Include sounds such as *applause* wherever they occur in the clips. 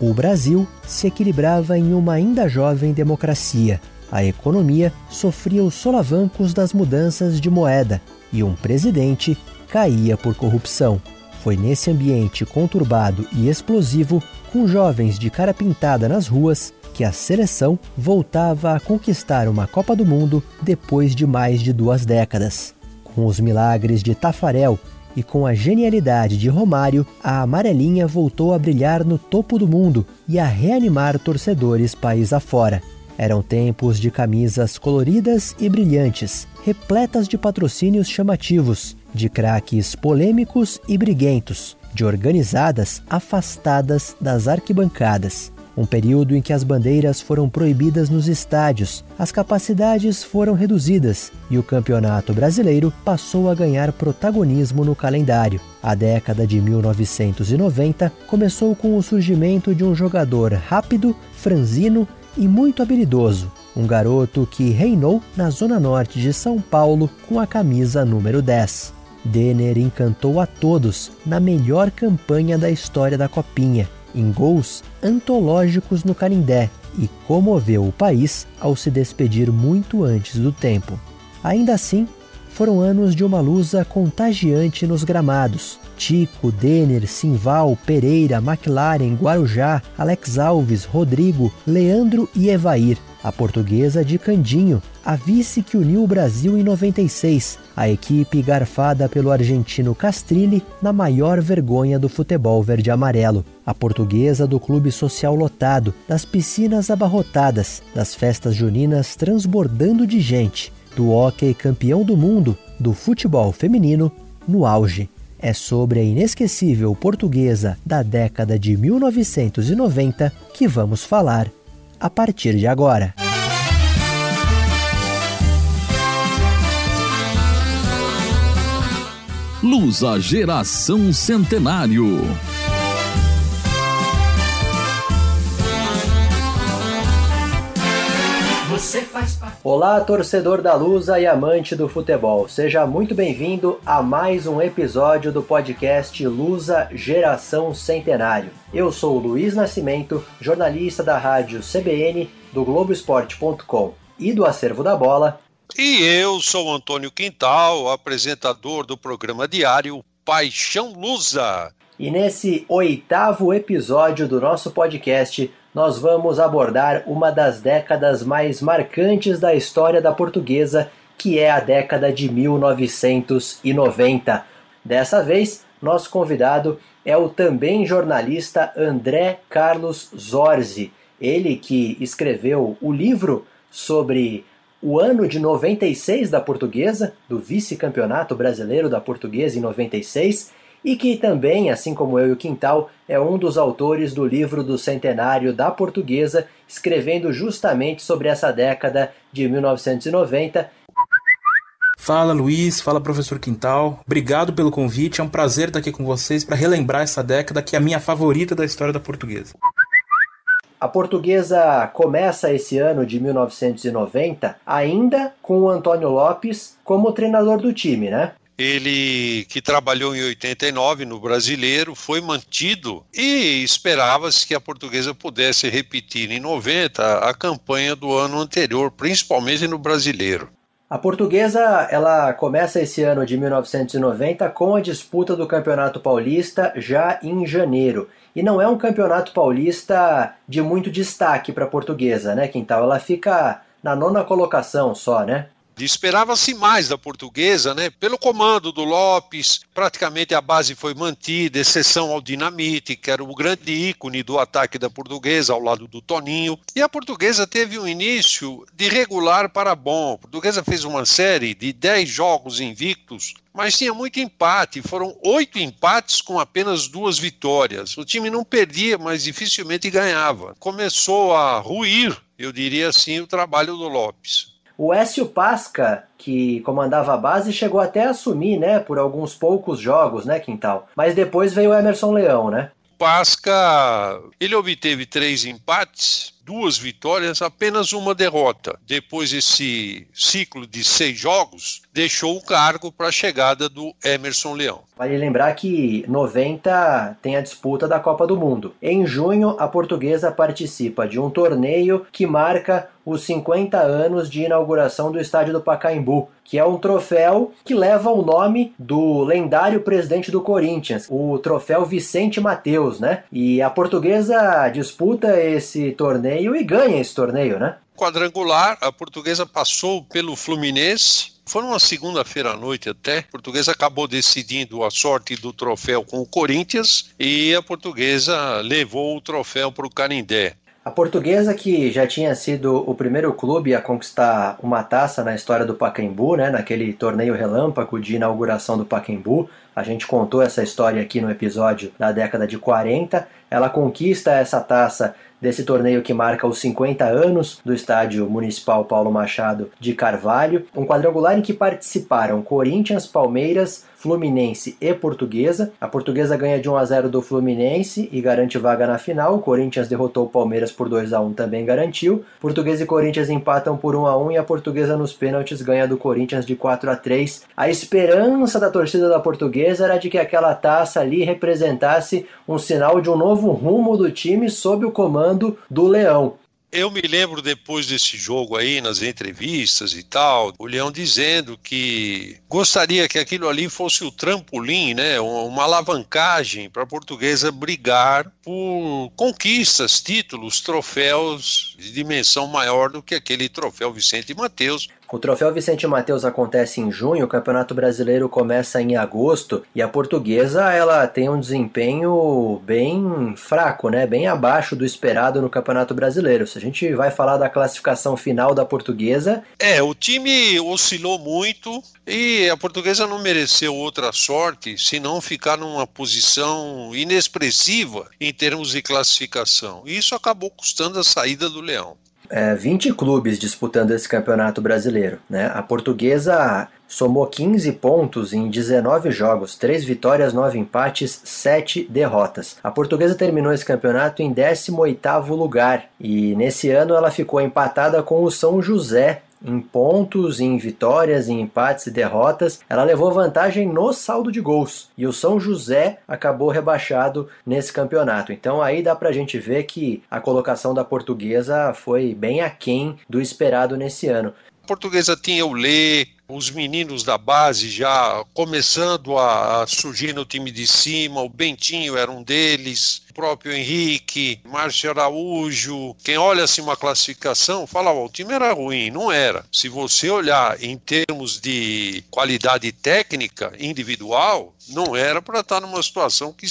O Brasil se equilibrava em uma ainda jovem democracia. A economia sofria os solavancos das mudanças de moeda e um presidente caía por corrupção. Foi nesse ambiente conturbado e explosivo, com jovens de cara pintada nas ruas, que a seleção voltava a conquistar uma Copa do Mundo depois de mais de duas décadas. Com os milagres de Tafarel e com a genialidade de Romário, a amarelinha voltou a brilhar no topo do mundo e a reanimar torcedores país afora. Eram tempos de camisas coloridas e brilhantes, repletas de patrocínios chamativos, de craques polêmicos e briguentos, de organizadas afastadas das arquibancadas. Um período em que as bandeiras foram proibidas nos estádios, as capacidades foram reduzidas e o campeonato brasileiro passou a ganhar protagonismo no calendário. A década de 1990 começou com o surgimento de um jogador rápido, franzino e muito habilidoso, um garoto que reinou na zona norte de São Paulo com a camisa número 10. Denner encantou a todos na melhor campanha da história da Copinha, em gols antológicos no Canindé, e comoveu o país ao se despedir muito antes do tempo. Ainda assim, foram anos de uma lusa contagiante nos gramados. Tico, Denner, Simval, Pereira, McLaren, Guarujá, Alex Alves, Rodrigo, Leandro e Evair. A portuguesa de Candinho, a vice que uniu o Brasil em 96, a equipe garfada pelo argentino Castrilli na maior vergonha do futebol verde-amarelo. A portuguesa do clube social lotado, das piscinas abarrotadas, das festas juninas transbordando de gente, do hóquei campeão do mundo, do futebol feminino no auge. É sobre a inesquecível portuguesa da década de 1990 que vamos falar a partir de agora. Lusa Geração Centenário. Olá, torcedor da Lusa e amante do futebol. Seja muito bem-vindo a mais um episódio do podcast Lusa Geração Centenário. Eu sou o Luiz Nascimento, jornalista da rádio CBN, do Globoesporte.com e do Acervo da Bola. E eu sou Antônio Quintal, apresentador do programa diário Paixão Lusa. E nesse oitavo episódio do nosso podcast, nós vamos abordar uma das décadas mais marcantes da história da portuguesa, que é a década de 1990. Dessa vez, nosso convidado é o também jornalista André Carlos Zorzi, ele que escreveu o livro sobre o ano de 96 da portuguesa, do vice-campeonato brasileiro da portuguesa em 96 e que também, assim como eu e o Quintal, é um dos autores do livro do centenário da portuguesa, escrevendo justamente sobre essa década de 1990. Fala Luiz, fala professor Quintal. Obrigado pelo convite, é um prazer estar aqui com vocês para relembrar essa década que é a minha favorita da história da portuguesa. A portuguesa começa esse ano de 1990 ainda com o Antônio Lopes como treinador do time, né? Ele que trabalhou em 89 no Brasileiro foi mantido e esperava-se que a portuguesa pudesse repetir em 90 a campanha do ano anterior, principalmente no Brasileiro. A portuguesa ela começa esse ano de 1990 com a disputa do Campeonato Paulista já em janeiro. E não é um campeonato paulista de muito destaque para a portuguesa, né, Quintal? Ela fica na nona colocação só, né? Esperava-se mais da portuguesa, né? Pelo comando do Lopes, praticamente a base foi mantida, exceção ao Dinamite, que era o grande ícone do ataque da portuguesa, ao lado do Toninho. E a portuguesa teve um início de regular para bom. A portuguesa fez uma série de 10 jogos invictos, mas tinha muito empate. Foram oito empates com apenas duas vitórias. O time não perdia, mas dificilmente ganhava. Começou a ruir, eu diria assim, o trabalho do Lopes. O Écio Pasca, que comandava a base, chegou até a assumir, né, por alguns poucos jogos, né, Quintal. Mas depois veio o Emerson Leão, né? Pasca, ele obteve três empates, duas vitórias, apenas uma derrota. Depois esse ciclo de seis jogos, deixou o cargo para a chegada do Emerson Leão. Vale lembrar que 90 tem a disputa da Copa do Mundo. Em junho, a portuguesa participa de um torneio que marca os 50 anos de inauguração do estádio do Pacaembu, que é um troféu que leva o nome do lendário presidente do Corinthians, o troféu Vicente Mateus, né? E a portuguesa disputa esse torneio e ganha esse torneio, né? Quadrangular, a portuguesa passou pelo Fluminense, foi uma segunda-feira à noite até. A portuguesa acabou decidindo a sorte do troféu com o Corinthians e a portuguesa levou o troféu para o Canindé. A portuguesa, que já tinha sido o primeiro clube a conquistar uma taça na história do Pacaembu, né, naquele torneio relâmpago de inauguração do Pacaembu, a gente contou essa história aqui no episódio da década de 40. Ela conquista essa taça desse torneio que marca os 50 anos do Estádio Municipal Paulo Machado de Carvalho, um quadrangular em que participaram Corinthians, Palmeiras, Fluminense e Portuguesa. A Portuguesa ganha de 1 a 0 do Fluminense e garante vaga na final. O Corinthians derrotou o Palmeiras por 2 a 1 também garantiu. Portuguesa e Corinthians empatam por 1 a 1 e a Portuguesa nos pênaltis ganha do Corinthians de 4 a 3. A esperança da torcida da Portuguesa era de que aquela taça ali representasse um sinal de um novo rumo do time sob o comando do Leão. Eu me lembro depois desse jogo aí, nas entrevistas e tal, o Leão dizendo que gostaria que aquilo ali fosse o trampolim, né, uma alavancagem para a portuguesa brigar por conquistas, títulos, troféus de dimensão maior do que aquele troféu Vicente Mateus, o troféu Vicente Mateus acontece em junho, o Campeonato Brasileiro começa em agosto e a portuguesa ela tem um desempenho bem fraco, né? bem abaixo do esperado no Campeonato Brasileiro. Se a gente vai falar da classificação final da portuguesa. É, o time oscilou muito e a portuguesa não mereceu outra sorte senão ficar numa posição inexpressiva em termos de classificação. Isso acabou custando a saída do Leão é, 20 clubes disputando esse campeonato brasileiro. Né? A portuguesa somou 15 pontos em 19 jogos, 3 vitórias, 9 empates, 7 derrotas. A portuguesa terminou esse campeonato em 18º lugar e nesse ano ela ficou empatada com o São José em pontos, em vitórias, em empates e derrotas, ela levou vantagem no saldo de gols. E o São José acabou rebaixado nesse campeonato. Então aí dá pra gente ver que a colocação da portuguesa foi bem aquém do esperado nesse ano. Portuguesa tinha o Lê, os meninos da base já começando a, surgir no time de cima, o Bentinho era um deles, o próprio Henrique, Márcio Araújo. Quem olha assim uma classificação fala: oh, o time era ruim. Não era. Se você olhar em termos de qualidade técnica individual, não era para estar numa situação que,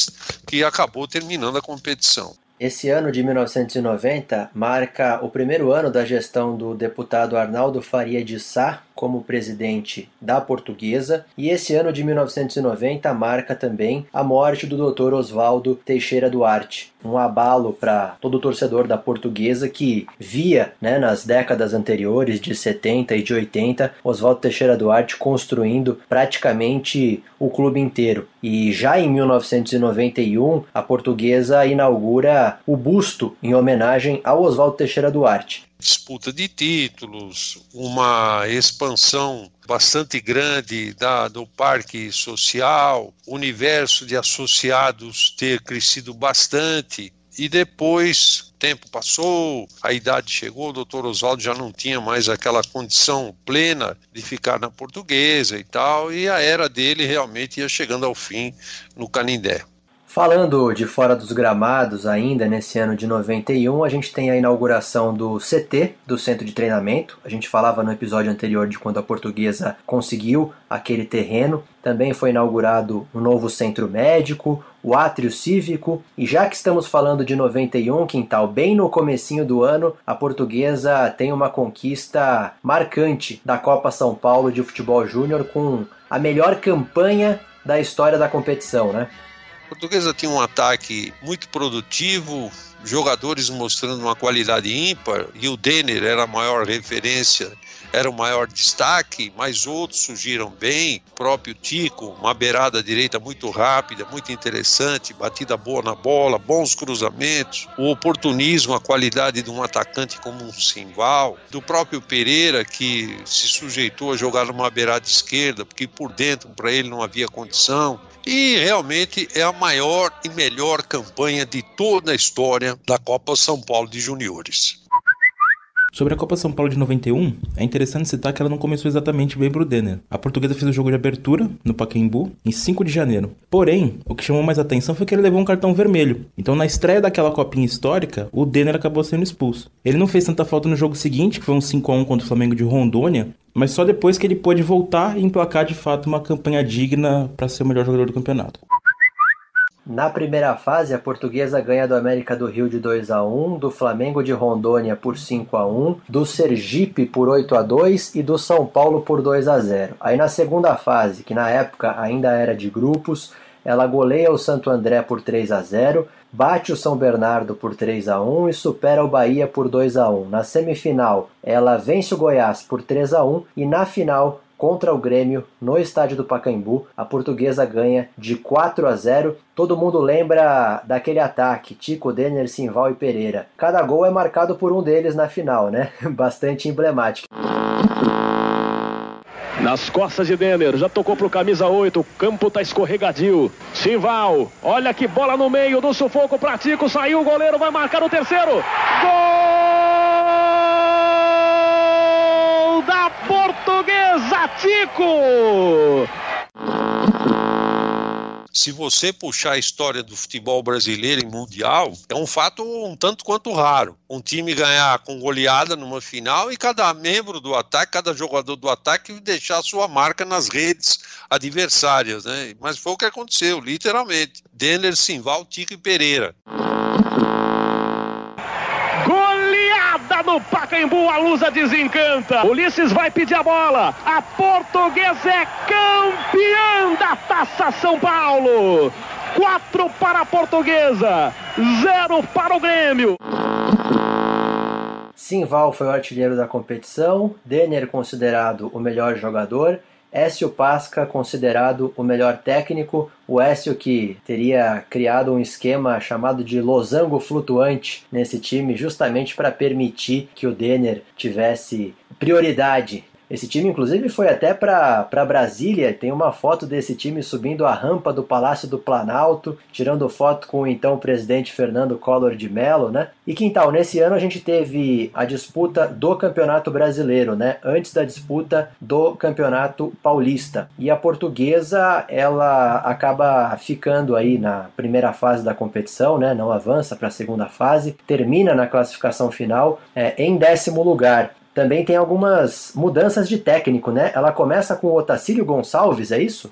que acabou terminando a competição. Esse ano de 1990 marca o primeiro ano da gestão do deputado Arnaldo Faria de Sá como presidente da Portuguesa, e esse ano de 1990 marca também a morte do Dr. Oswaldo Teixeira Duarte, um abalo para todo torcedor da Portuguesa que via, né, nas décadas anteriores de 70 e de 80, Oswaldo Teixeira Duarte construindo praticamente o clube inteiro. E já em 1991, a Portuguesa inaugura o busto em homenagem ao Oswaldo Teixeira Duarte disputa de títulos, uma expansão bastante grande da, do parque social, universo de associados ter crescido bastante. E depois, tempo passou, a idade chegou, o doutor Oswaldo já não tinha mais aquela condição plena de ficar na portuguesa e tal, e a era dele realmente ia chegando ao fim no Canindé. Falando de fora dos gramados ainda nesse ano de 91, a gente tem a inauguração do CT, do Centro de Treinamento. A gente falava no episódio anterior de quando a portuguesa conseguiu aquele terreno. Também foi inaugurado um novo centro médico, o átrio cívico. E já que estamos falando de 91, quintal, bem no comecinho do ano, a portuguesa tem uma conquista marcante da Copa São Paulo de Futebol Júnior com a melhor campanha da história da competição, né? Portuguesa tinha um ataque muito produtivo, jogadores mostrando uma qualidade ímpar, e o Denner era a maior referência era o maior destaque, mas outros surgiram bem. O próprio Tico, uma beirada direita muito rápida, muito interessante, batida boa na bola, bons cruzamentos, o oportunismo, a qualidade de um atacante como um Simval, do próprio Pereira, que se sujeitou a jogar numa beirada esquerda, porque por dentro para ele não havia condição. E realmente é a maior e melhor campanha de toda a história da Copa São Paulo de Juniores. Sobre a Copa São Paulo de 91, é interessante citar que ela não começou exatamente bem pro Denner. A portuguesa fez o jogo de abertura, no Pacaembu, em 5 de janeiro. Porém, o que chamou mais atenção foi que ele levou um cartão vermelho. Então, na estreia daquela copinha histórica, o Denner acabou sendo expulso. Ele não fez tanta falta no jogo seguinte, que foi um 5 a 1 contra o Flamengo de Rondônia, mas só depois que ele pôde voltar e emplacar de fato uma campanha digna para ser o melhor jogador do campeonato. Na primeira fase, a portuguesa ganha do América do Rio de 2 a 1, do Flamengo de Rondônia por 5 a 1, do Sergipe por 8 a 2 e do São Paulo por 2 a 0. Aí na segunda fase, que na época ainda era de grupos, ela goleia o Santo André por 3 a 0, bate o São Bernardo por 3 a 1 e supera o Bahia por 2 a 1. Na semifinal, ela vence o Goiás por 3 a 1 e na final contra o Grêmio no estádio do Pacaembu. A portuguesa ganha de 4 a 0. Todo mundo lembra daquele ataque, Tico, Denner, Simval e Pereira. Cada gol é marcado por um deles na final, né? *laughs* Bastante emblemático. Nas costas de Denner, já tocou pro camisa 8, o campo tá escorregadio. Simval, olha que bola no meio do sufoco pra Tico, saiu o goleiro, vai marcar o terceiro. Gol! Portuguesa Tico. Se você puxar a história do futebol brasileiro em mundial, é um fato um tanto quanto raro. Um time ganhar com goleada numa final e cada membro do ataque, cada jogador do ataque deixar sua marca nas redes adversárias, né? Mas foi o que aconteceu, literalmente. Denner, Simval, Tico e Pereira. No Pacaembu, a Lusa desencanta. Ulisses vai pedir a bola. A portuguesa é campeã da Taça São Paulo. Quatro para a portuguesa, zero para o Grêmio. Simval foi o artilheiro da competição, Denner considerado o melhor jogador Écio Pasca, considerado o melhor técnico, o Écio que teria criado um esquema chamado de losango flutuante nesse time, justamente para permitir que o Denner tivesse prioridade esse time, inclusive, foi até para Brasília. Tem uma foto desse time subindo a rampa do Palácio do Planalto, tirando foto com o então presidente Fernando Collor de Mello, né? E Quintal, nesse ano a gente teve a disputa do Campeonato Brasileiro, né? Antes da disputa do Campeonato Paulista. E a portuguesa, ela acaba ficando aí na primeira fase da competição, né? Não avança para a segunda fase, termina na classificação final é, em décimo lugar também tem algumas mudanças de técnico, né? Ela começa com o Otacílio Gonçalves, é isso?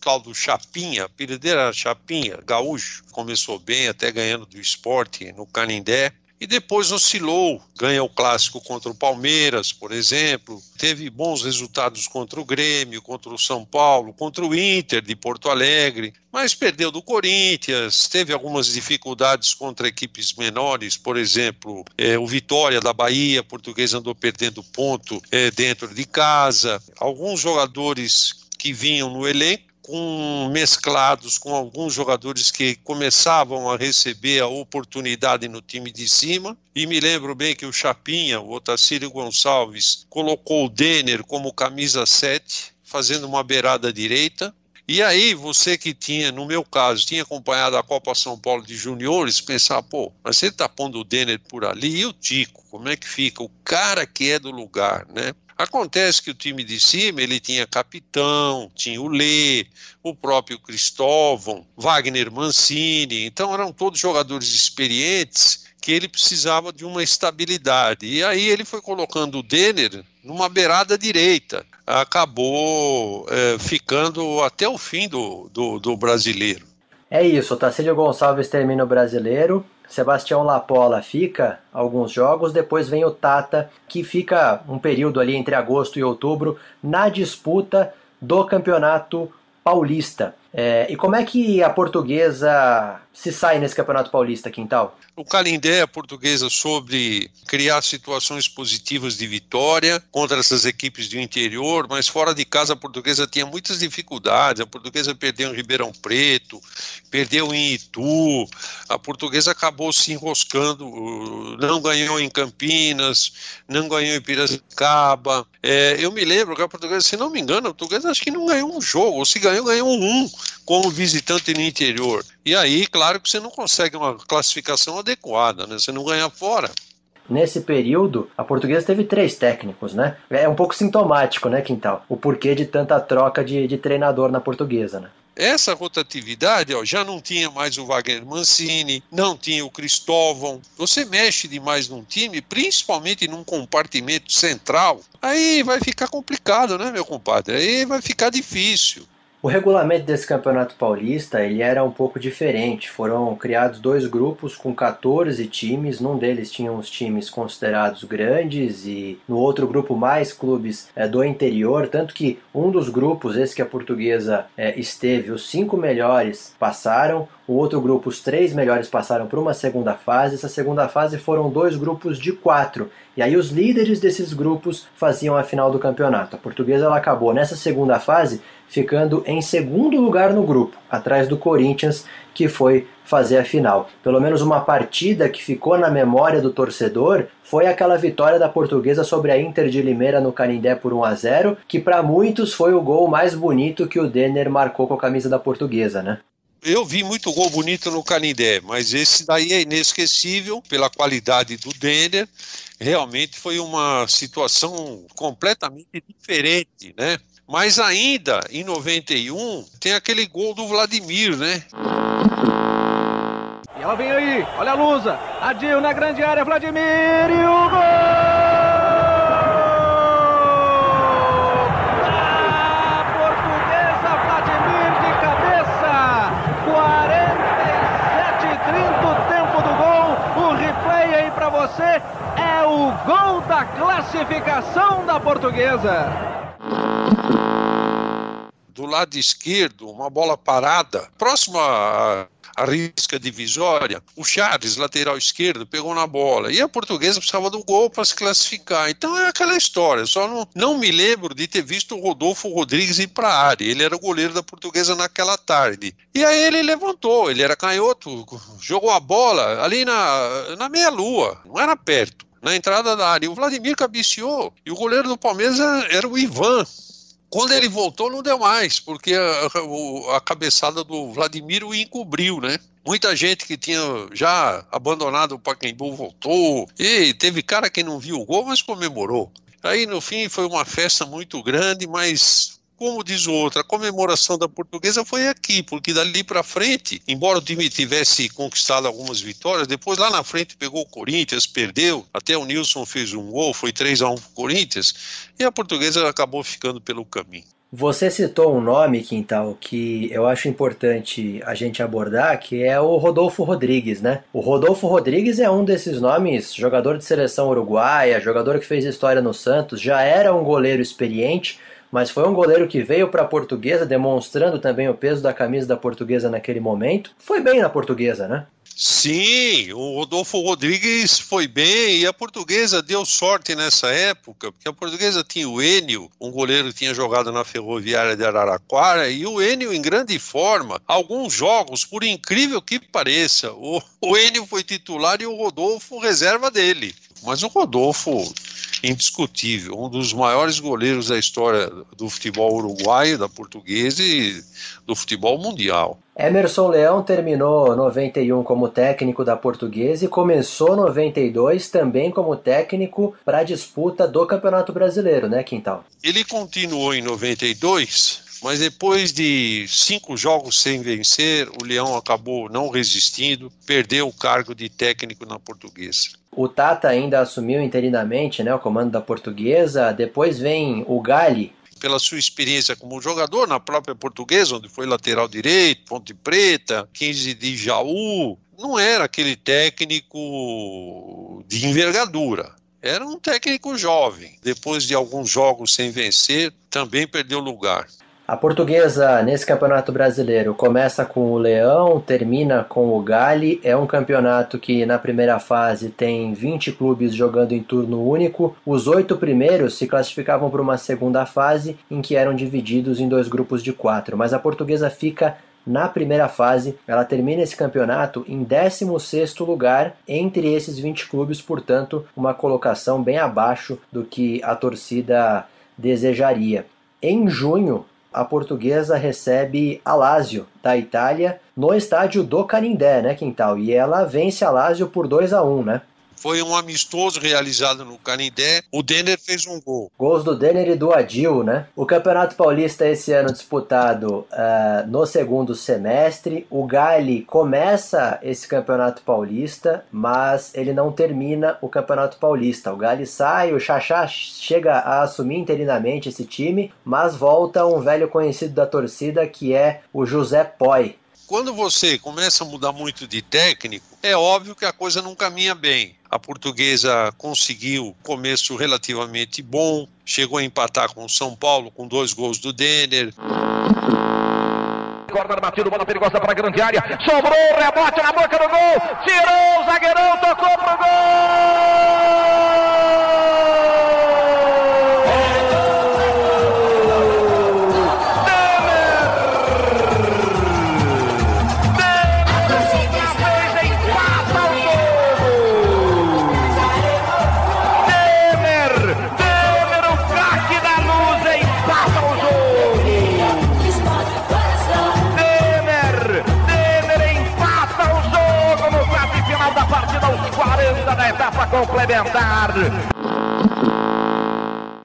tal do Chapinha, apelido era Chapinha, gaúcho, começou bem, até ganhando do esporte no Canindé, e depois oscilou, ganha o clássico contra o Palmeiras, por exemplo, teve bons resultados contra o Grêmio, contra o São Paulo, contra o Inter de Porto Alegre, mas perdeu do Corinthians, teve algumas dificuldades contra equipes menores, por exemplo, é, o Vitória da Bahia, português andou perdendo ponto é, dentro de casa, alguns jogadores que vinham no elenco com mesclados com alguns jogadores que começavam a receber a oportunidade no time de cima. E me lembro bem que o Chapinha, o Otacílio Gonçalves, colocou o Denner como camisa 7, fazendo uma beirada direita. E aí, você que tinha, no meu caso, tinha acompanhado a Copa São Paulo de Juniores, pensar, pô, mas você tá pondo o Denner por ali e o Tico, como é que fica? O cara que é do lugar, né? Acontece que o time de cima ele tinha capitão, tinha o Lê, o próprio Cristóvão, Wagner Mancini, então eram todos jogadores experientes que ele precisava de uma estabilidade. E aí ele foi colocando o Denner numa beirada direita. Acabou é, ficando até o fim do, do, do brasileiro. É isso, o Tacílio Gonçalves termina o brasileiro, Sebastião Lapola fica alguns jogos, depois vem o Tata, que fica um período ali entre agosto e outubro na disputa do Campeonato Paulista. É, e como é que a portuguesa se sai nesse Campeonato Paulista, Quintal? O Calindé, a portuguesa, sobre criar situações positivas de vitória contra essas equipes do interior, mas fora de casa a portuguesa tinha muitas dificuldades. A portuguesa perdeu em Ribeirão Preto, perdeu em Itu, a portuguesa acabou se enroscando, não ganhou em Campinas, não ganhou em Piracicaba. É, eu me lembro que a portuguesa, se não me engano, a portuguesa acho que não ganhou um jogo, ou se ganhou, ganhou um como visitante no interior. E aí, claro que você não consegue uma classificação adequada, né? Você não ganha fora. Nesse período, a portuguesa teve três técnicos, né? É um pouco sintomático, né, Quintal? O porquê de tanta troca de, de treinador na portuguesa, né? Essa rotatividade ó, já não tinha mais o Wagner Mancini, não tinha o Cristóvão. Você mexe demais num time, principalmente num compartimento central, aí vai ficar complicado, né, meu compadre? Aí vai ficar difícil. O regulamento desse Campeonato Paulista ele era um pouco diferente. Foram criados dois grupos com 14 times. Num deles tinham os times considerados grandes e no outro grupo mais clubes é, do interior. Tanto que um dos grupos, esse que a portuguesa é, esteve, os cinco melhores passaram. O outro grupo, os três melhores passaram para uma segunda fase. Essa segunda fase foram dois grupos de quatro. E aí os líderes desses grupos faziam a final do campeonato. A portuguesa ela acabou nessa segunda fase ficando em segundo lugar no grupo, atrás do Corinthians, que foi fazer a final. Pelo menos uma partida que ficou na memória do torcedor foi aquela vitória da Portuguesa sobre a Inter de Limeira no Canindé por 1 a 0, que para muitos foi o gol mais bonito que o Denner marcou com a camisa da Portuguesa, né? Eu vi muito gol bonito no Canindé, mas esse daí é inesquecível pela qualidade do Denner. Realmente foi uma situação completamente diferente, né? Mas ainda em 91 tem aquele gol do Vladimir, né? E ela vem aí, olha a Lusa, Adil na grande área, Vladimir e o gol! você é o gol da classificação da portuguesa do lado esquerdo, uma bola parada, próxima à, risca divisória, o Charles, lateral esquerdo, pegou na bola. E a portuguesa precisava do gol para se classificar. Então é aquela história. Só não, não me lembro de ter visto o Rodolfo Rodrigues ir para a área. Ele era o goleiro da portuguesa naquela tarde. E aí ele levantou, ele era canhoto, jogou a bola ali na, na meia-lua, não era perto na entrada da área. O Vladimir cabeceou. E o goleiro do Palmeiras era o Ivan. Quando ele voltou, não deu mais, porque a, a, cabeçada do Vladimir o encobriu, né? Muita gente que tinha já abandonado o Pacaembu voltou. E teve cara que não viu o gol, mas comemorou. Aí no fim foi uma festa muito grande, mas como diz o outro, a comemoração da portuguesa foi aqui, porque dali para frente, embora o time tivesse conquistado algumas vitórias, depois lá na frente pegou o Corinthians, perdeu, até o Nilson fez um gol, foi 3 a 1 pro Corinthians, e a portuguesa acabou ficando pelo caminho. Você citou um nome, Quintal, que eu acho importante a gente abordar, que é o Rodolfo Rodrigues, né? O Rodolfo Rodrigues é um desses nomes, jogador de seleção uruguaia, jogador que fez história no Santos, já era um goleiro experiente, mas foi um goleiro que veio para a portuguesa, demonstrando também o peso da camisa da portuguesa naquele momento. Foi bem na portuguesa, né? Sim, o Rodolfo Rodrigues foi bem e a portuguesa deu sorte nessa época, porque a portuguesa tinha o Enio, um goleiro que tinha jogado na Ferroviária de Araraquara, e o Enio em grande forma. Alguns jogos, por incrível que pareça, o, *laughs* o Enio foi titular e o Rodolfo reserva dele. Mas o Rodolfo indiscutível, um dos maiores goleiros da história do futebol uruguaio, da portuguesa e do futebol mundial. Emerson Leão terminou 91 como técnico da Portuguesa e começou 92 também como técnico para a disputa do Campeonato Brasileiro, né, Quintal? Ele continuou em 92 mas depois de cinco jogos sem vencer, o Leão acabou não resistindo, perdeu o cargo de técnico na portuguesa. O Tata ainda assumiu interinamente né, o comando da portuguesa, depois vem o Gali. Pela sua experiência como jogador na própria portuguesa, onde foi lateral direito, Ponte Preta, 15 de Jaú, não era aquele técnico de envergadura. Era um técnico jovem. Depois de alguns jogos sem vencer, também perdeu lugar. A portuguesa nesse campeonato brasileiro começa com o Leão, termina com o Gale. É um campeonato que na primeira fase tem 20 clubes jogando em turno único. Os oito primeiros se classificavam para uma segunda fase em que eram divididos em dois grupos de quatro. Mas a portuguesa fica na primeira fase. Ela termina esse campeonato em 16º lugar entre esses 20 clubes, portanto, uma colocação bem abaixo do que a torcida desejaria. Em junho, a portuguesa recebe a Lazio da Itália no estádio do Canindé, né, Quintal? E ela vence a Lazio por 2 a 1 né? Foi um amistoso realizado no Canindé. O Denner fez um gol. Gols do Denner e do Adil, né? O Campeonato Paulista esse ano disputado uh, no segundo semestre. O Gali começa esse Campeonato Paulista, mas ele não termina o Campeonato Paulista. O Gali sai, o Xaxá chega a assumir interinamente esse time, mas volta um velho conhecido da torcida que é o José Poi. Quando você começa a mudar muito de técnico, é óbvio que a coisa não caminha bem. A portuguesa conseguiu começo relativamente bom, chegou a empatar com o São Paulo com dois gols do Denner. Corner batido, bola perigosa para a grande área. Sobrou, rebote na boca do gol. Tirou o zagueirão, tocou pro gol!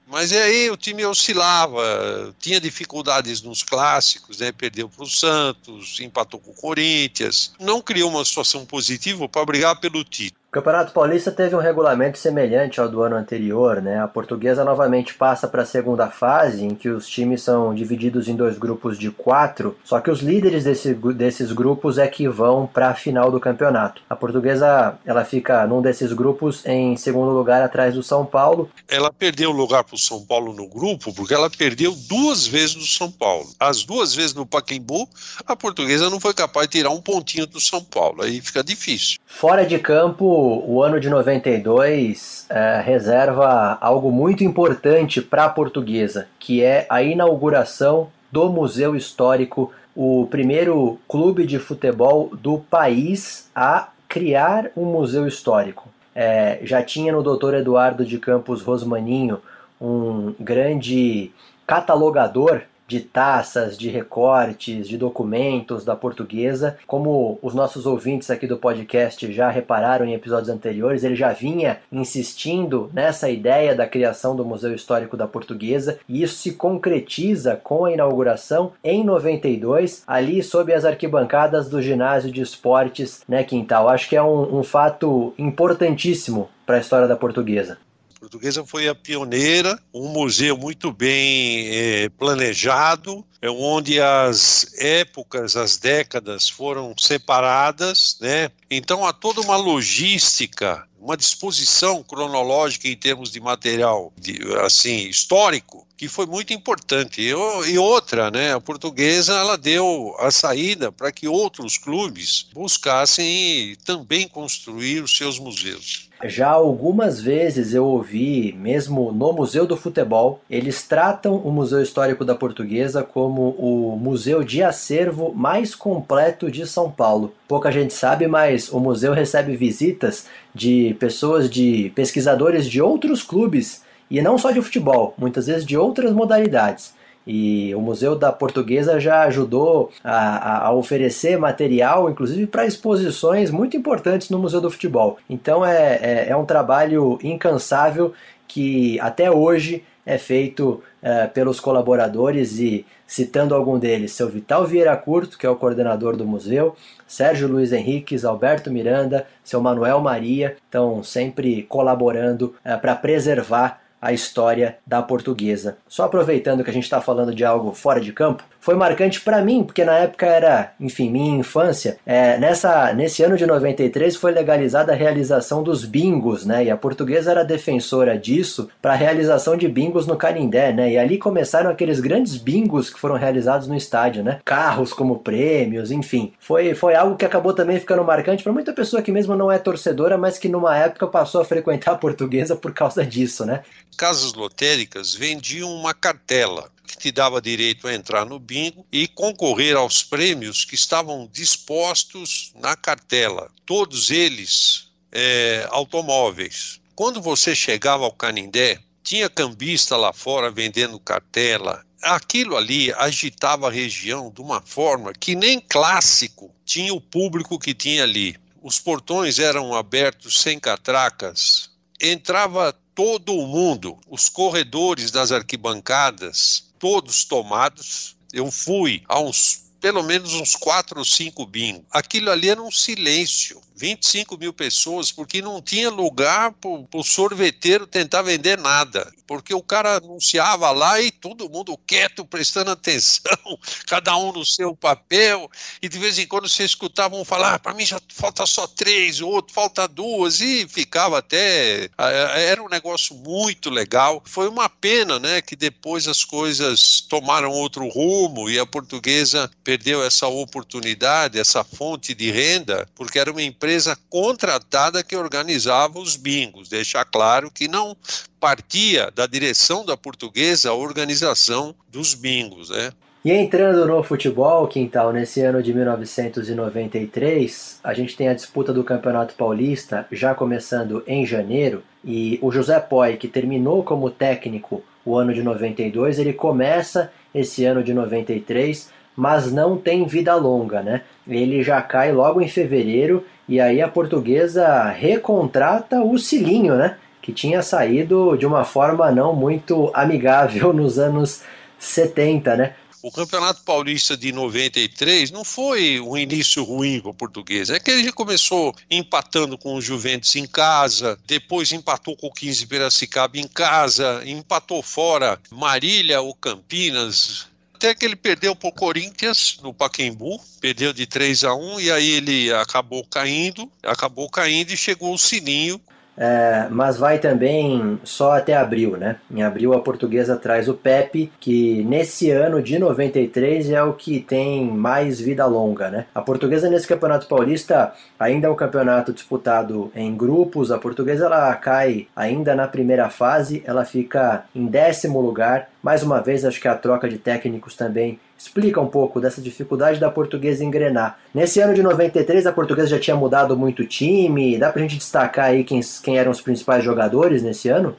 Mas aí o time oscilava, tinha dificuldades nos clássicos, né? perdeu para o Santos, empatou com o Corinthians, não criou uma situação positiva para brigar pelo título. O Campeonato Paulista teve um regulamento semelhante ao do ano anterior, né? A portuguesa novamente passa para a segunda fase, em que os times são divididos em dois grupos de quatro, só que os líderes desse, desses grupos é que vão para a final do campeonato. A portuguesa ela fica num desses grupos em segundo lugar atrás do São Paulo. Ela perdeu lugar para o São Paulo no grupo porque ela perdeu duas vezes no São Paulo. As duas vezes no Paquembu, a portuguesa não foi capaz de tirar um pontinho do São Paulo. Aí fica difícil. Fora de campo, o ano de 92 é, reserva algo muito importante para a portuguesa, que é a inauguração do Museu Histórico, o primeiro clube de futebol do país a criar um museu histórico. É, já tinha no Dr. Eduardo de Campos Rosmaninho um grande catalogador de taças, de recortes, de documentos da portuguesa. Como os nossos ouvintes aqui do podcast já repararam em episódios anteriores, ele já vinha insistindo nessa ideia da criação do Museu Histórico da Portuguesa e isso se concretiza com a inauguração em 92, ali sob as arquibancadas do ginásio de esportes, né, Quintal? Acho que é um, um fato importantíssimo para a história da portuguesa portuguesa foi a pioneira, um museu muito bem é, planejado, é onde as épocas, as décadas foram separadas, né? Então há toda uma logística, uma disposição cronológica em termos de material, de, assim, histórico, que foi muito importante. E, e outra, né? A portuguesa ela deu a saída para que outros clubes buscassem também construir os seus museus. Já algumas vezes eu ouvi, mesmo no Museu do Futebol, eles tratam o Museu Histórico da Portuguesa como o museu de acervo mais completo de São Paulo. Pouca gente sabe, mas o museu recebe visitas de pessoas, de pesquisadores de outros clubes e não só de futebol, muitas vezes de outras modalidades. E o Museu da Portuguesa já ajudou a, a oferecer material, inclusive para exposições muito importantes no Museu do Futebol. Então é, é, é um trabalho incansável que até hoje é feito é, pelos colaboradores e citando algum deles, seu Vital Vieira Curto, que é o coordenador do museu, Sérgio Luiz Henriques, Alberto Miranda, seu Manuel Maria, estão sempre colaborando é, para preservar a história da portuguesa. Só aproveitando que a gente está falando de algo fora de campo, foi marcante para mim, porque na época era, enfim, minha infância. É, nessa, nesse ano de 93 foi legalizada a realização dos bingos, né? E a portuguesa era defensora disso para a realização de bingos no Canindé, né? E ali começaram aqueles grandes bingos que foram realizados no estádio, né? Carros como prêmios, enfim. Foi, foi algo que acabou também ficando marcante para muita pessoa que mesmo não é torcedora, mas que numa época passou a frequentar a portuguesa por causa disso, né? Casas lotéricas vendiam uma cartela que te dava direito a entrar no bingo e concorrer aos prêmios que estavam dispostos na cartela, todos eles é, automóveis. Quando você chegava ao Canindé, tinha cambista lá fora vendendo cartela. Aquilo ali agitava a região de uma forma que nem clássico tinha o público que tinha ali. Os portões eram abertos sem catracas, entrava todo o mundo, os corredores das arquibancadas, todos tomados. Eu fui a uns pelo menos uns quatro ou cinco bingos. Aquilo ali era um silêncio. 25 mil pessoas, porque não tinha lugar para o sorveteiro tentar vender nada. Porque o cara anunciava lá e todo mundo quieto, prestando atenção, *laughs* cada um no seu papel, e de vez em quando você escutava um falar: ah, para mim já falta só três, o outro falta duas, e ficava até. Era um negócio muito legal. Foi uma pena, né, que depois as coisas tomaram outro rumo e a portuguesa perdeu essa oportunidade, essa fonte de renda, porque era uma empresa contratada que organizava os bingos. Deixar claro que não partia da direção da portuguesa a organização dos bingos, né? E entrando no futebol, Quintal, nesse ano de 1993, a gente tem a disputa do Campeonato Paulista já começando em janeiro, e o José Poi, que terminou como técnico o ano de 92, ele começa esse ano de 93 mas não tem vida longa, né? Ele já cai logo em fevereiro e aí a portuguesa recontrata o Cilinho, né? Que tinha saído de uma forma não muito amigável *laughs* nos anos 70, né? O Campeonato Paulista de 93 não foi um início ruim para o português. É que ele começou empatando com o Juventus em casa, depois empatou com o 15 Piracicaba em casa, empatou fora Marília ou Campinas, até que ele perdeu para o Corinthians no Paquembu, perdeu de 3 a 1 e aí ele acabou caindo, acabou caindo e chegou o sininho é, mas vai também só até abril, né? Em abril a portuguesa traz o Pepe, que nesse ano de 93 é o que tem mais vida longa, né? A portuguesa nesse Campeonato Paulista ainda é um campeonato disputado em grupos, a portuguesa ela cai ainda na primeira fase, ela fica em décimo lugar, mais uma vez acho que a troca de técnicos também explica um pouco dessa dificuldade da portuguesa engrenar. Nesse ano de 93, a portuguesa já tinha mudado muito time. Dá pra gente destacar aí quem, quem eram os principais jogadores nesse ano?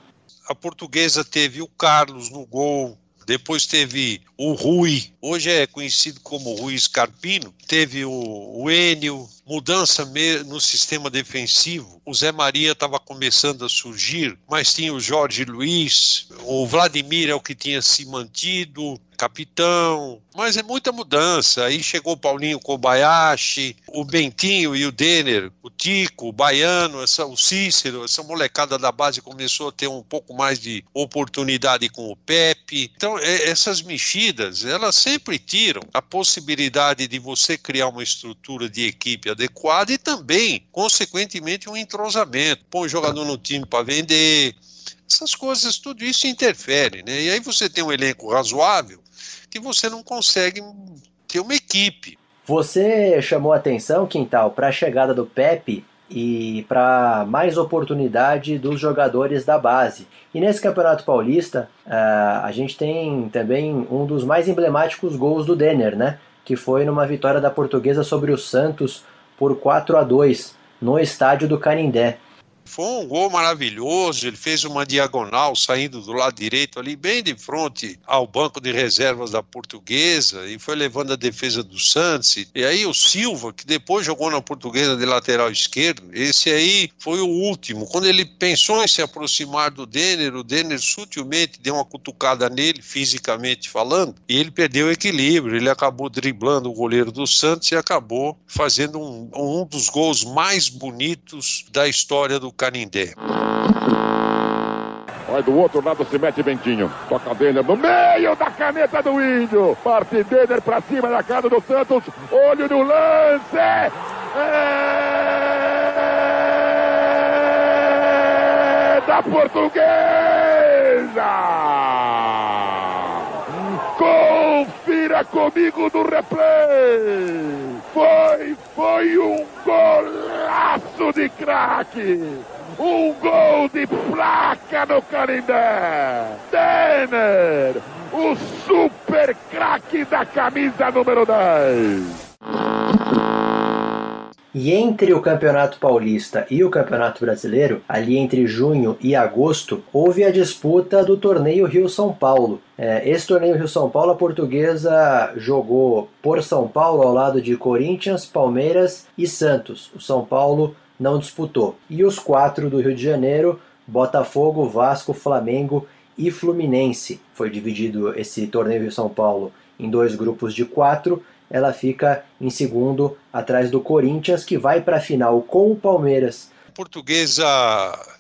A portuguesa teve o Carlos no gol, depois teve o Rui, hoje é conhecido como Rui Scarpino, teve o, o Enio, mudança no sistema defensivo. O Zé Maria estava começando a surgir, mas tinha o Jorge Luiz, o Vladimir é o que tinha se mantido, capitão, mas é muita mudança. Aí chegou o Paulinho Kobayashi, o Bentinho e o Denner, o Tico, o Baiano, essa, o Cícero, essa molecada da base começou a ter um pouco mais de oportunidade com o Pepe. Então, é, essas mexidas, elas sempre tiram a possibilidade de você criar uma estrutura de equipe adequada e também, consequentemente, um entrosamento. Põe o jogador no time para vender, essas coisas, tudo isso interfere, né? E aí você tem um elenco razoável que você não consegue ter uma equipe. Você chamou atenção, Quintal, para a chegada do Pepe e para mais oportunidade dos jogadores da base. E nesse Campeonato Paulista, uh, a gente tem também um dos mais emblemáticos gols do Denner, né? Que foi numa vitória da Portuguesa sobre o Santos por 4 a 2 no estádio do Canindé. Foi um gol maravilhoso, ele fez uma diagonal saindo do lado direito ali, bem de frente ao banco de reservas da Portuguesa, e foi levando a defesa do Santos. E aí o Silva, que depois jogou na Portuguesa de lateral esquerdo, esse aí foi o último. Quando ele pensou em se aproximar do Denner, o Denner sutilmente deu uma cutucada nele, fisicamente falando, e ele perdeu o equilíbrio. Ele acabou driblando o goleiro do Santos e acabou fazendo um, um dos gols mais bonitos da história do Canindé. Vai do outro lado, se mete Bentinho. Toca Denner no meio da caneta do Índio. Parte Denner pra cima da casa do Santos. Olho no lance. É da portuguesa. Confira comigo no replay. Foi, foi um golaço de craque. Um gol de placa no Canindé. Denner, o super craque da camisa número 10. E entre o Campeonato Paulista e o Campeonato Brasileiro, ali entre junho e agosto, houve a disputa do torneio Rio-São Paulo. É, esse torneio Rio-São Paulo, a portuguesa jogou por São Paulo ao lado de Corinthians, Palmeiras e Santos. O São Paulo não disputou. E os quatro do Rio de Janeiro, Botafogo, Vasco, Flamengo e Fluminense. Foi dividido esse torneio Rio São Paulo em dois grupos de quatro. Ela fica em segundo, atrás do Corinthians, que vai para a final com o Palmeiras portuguesa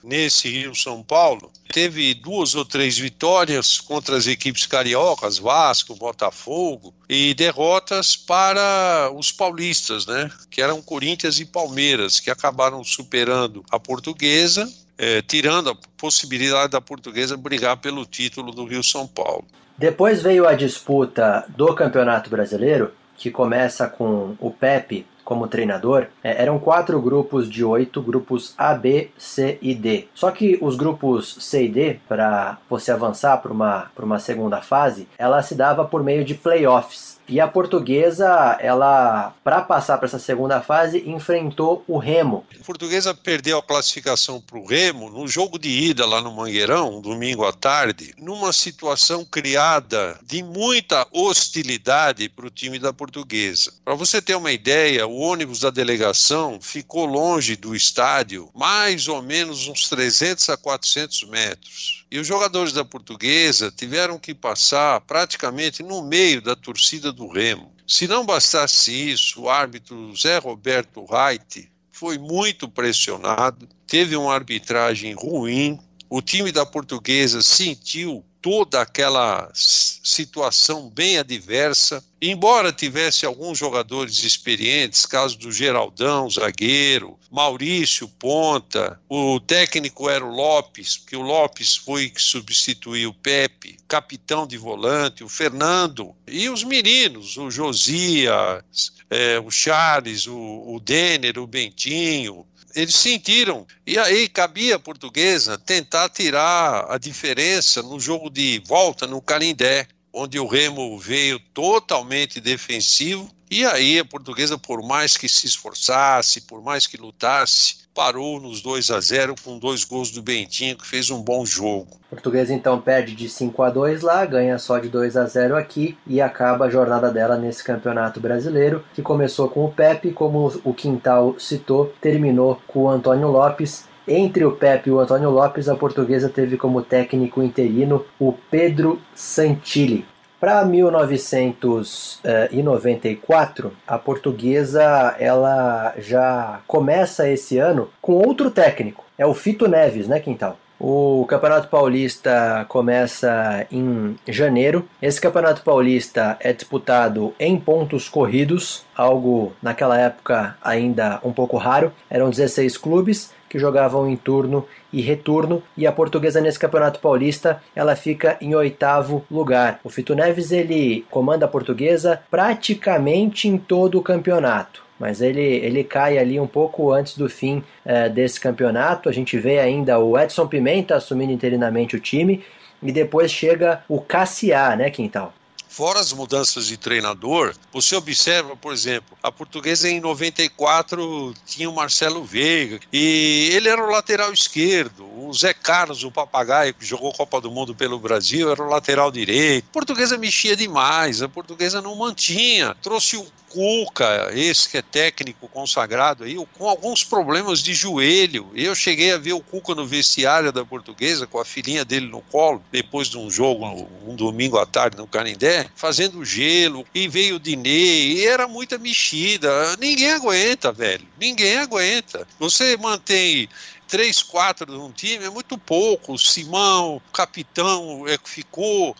nesse Rio São Paulo teve duas ou três vitórias contra as equipes cariocas, Vasco, Botafogo, e derrotas para os paulistas, né? Que eram Corinthians e Palmeiras, que acabaram superando a portuguesa, é, tirando a possibilidade da portuguesa brigar pelo título do Rio São Paulo. Depois veio a disputa do Campeonato Brasileiro, que começa com o Pepe como treinador, é, eram quatro grupos de oito, grupos A, B, C e D. Só que os grupos C e D, para você avançar para uma, uma segunda fase, ela se dava por meio de playoffs. E a portuguesa, ela, para passar para essa segunda fase, enfrentou o Remo. A portuguesa perdeu a classificação para o Remo no jogo de ida lá no Mangueirão, domingo à tarde, numa situação criada de muita hostilidade para o time da portuguesa. Para você ter uma ideia, o ônibus da delegação ficou longe do estádio, mais ou menos uns 300 a 400 metros. E os jogadores da portuguesa tiveram que passar praticamente no meio da torcida do Remo. Se não bastasse isso, o árbitro Zé Roberto Reit foi muito pressionado, teve uma arbitragem ruim, o time da portuguesa sentiu toda aquela situação bem adversa. Embora tivesse alguns jogadores experientes, caso do Geraldão, zagueiro, Maurício, ponta, o técnico era o Lopes, que o Lopes foi que substituiu o Pepe, capitão de volante, o Fernando, e os meninos, o Josias, é, o Charles, o, o Denner, o Bentinho, eles sentiram. E aí cabia a portuguesa tentar tirar a diferença no jogo de volta no Canindé, onde o Remo veio totalmente defensivo. E aí a portuguesa, por mais que se esforçasse, por mais que lutasse, parou nos 2 a 0 com dois gols do Bentinho, que fez um bom jogo. A portuguesa então perde de 5 a 2 lá, ganha só de 2 a 0 aqui e acaba a jornada dela nesse campeonato brasileiro, que começou com o Pepe, como o Quintal citou, terminou com o Antônio Lopes. Entre o Pepe e o Antônio Lopes, a portuguesa teve como técnico interino o Pedro Santilli. Para 1994, a portuguesa ela já começa esse ano com outro técnico, é o Fito Neves, né, Quintal? O Campeonato Paulista começa em janeiro. Esse Campeonato Paulista é disputado em pontos corridos, algo naquela época ainda um pouco raro. Eram 16 clubes que jogavam em turno e retorno, e a portuguesa nesse Campeonato Paulista ela fica em oitavo lugar. O Fito Neves ele comanda a portuguesa praticamente em todo o campeonato mas ele, ele cai ali um pouco antes do fim é, desse campeonato. A gente vê ainda o Edson Pimenta assumindo interinamente o time e depois chega o Cassiá, né, Quintal? Fora as mudanças de treinador, você observa, por exemplo, a portuguesa em 94 tinha o Marcelo Veiga e ele era o lateral esquerdo. O Zé Carlos, o papagaio que jogou Copa do Mundo pelo Brasil, era o lateral direito. A portuguesa mexia demais, a portuguesa não mantinha. Trouxe o Cuca, esse que é técnico consagrado aí, com alguns problemas de joelho. Eu cheguei a ver o Cuca no vestiário da portuguesa, com a filhinha dele no colo, depois de um jogo, um domingo à tarde no Canindé, fazendo gelo, e veio o Dinei, e era muita mexida. Ninguém aguenta, velho. Ninguém aguenta. Você mantém três, quatro de um time é muito pouco. O Simão, o capitão é que ficou.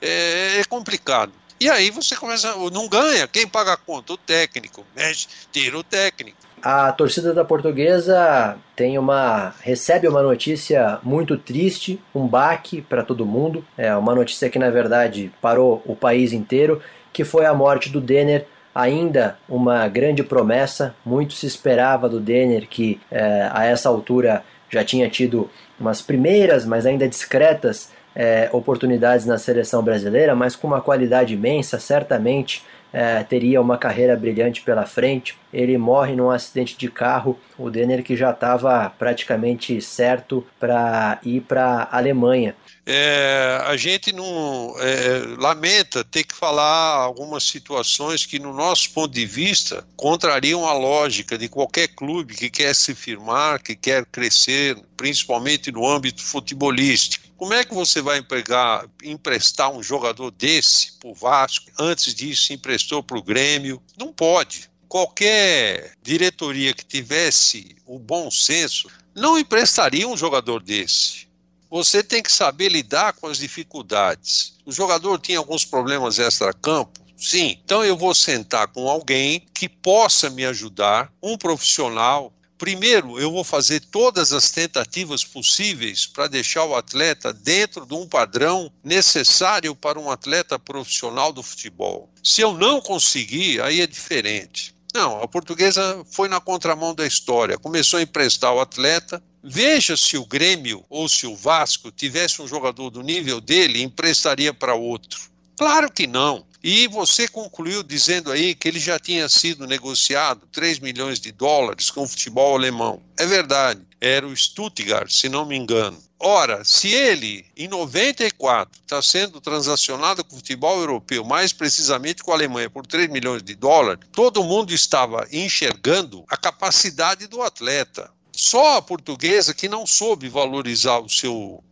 É, é complicado. E aí você começa, não ganha, quem paga a conta? O técnico, mexe, tira o técnico. A torcida da Portuguesa tem uma recebe uma notícia muito triste, um baque para todo mundo. É uma notícia que na verdade parou o país inteiro, que foi a morte do Denner, ainda uma grande promessa. Muito se esperava do Denner que é, a essa altura já tinha tido umas primeiras, mas ainda discretas é, oportunidades na seleção brasileira, mas com uma qualidade imensa, certamente é, teria uma carreira brilhante pela frente. Ele morre num acidente de carro, o Denner que já estava praticamente certo para ir para a Alemanha. É, a gente não é, lamenta ter que falar algumas situações que, no nosso ponto de vista, contrariam a lógica de qualquer clube que quer se firmar, que quer crescer, principalmente no âmbito futebolístico. Como é que você vai empregar, emprestar um jogador desse para o Vasco? Antes disso, emprestou para o Grêmio? Não pode. Qualquer diretoria que tivesse o bom senso não emprestaria um jogador desse. Você tem que saber lidar com as dificuldades. O jogador tinha alguns problemas extra-campo, Sim, então eu vou sentar com alguém que possa me ajudar, um profissional, Primeiro, eu vou fazer todas as tentativas possíveis para deixar o atleta dentro de um padrão necessário para um atleta profissional do futebol. Se eu não conseguir, aí é diferente. Não, a portuguesa foi na contramão da história, começou a emprestar o atleta. Veja se o Grêmio ou se o Vasco tivesse um jogador do nível dele, emprestaria para outro. Claro que não. E você concluiu dizendo aí que ele já tinha sido negociado 3 milhões de dólares com o futebol alemão. É verdade, era o Stuttgart, se não me engano. Ora, se ele, em 94, está sendo transacionado com o futebol europeu, mais precisamente com a Alemanha, por 3 milhões de dólares, todo mundo estava enxergando a capacidade do atleta. Só a portuguesa que não soube valorizar o seu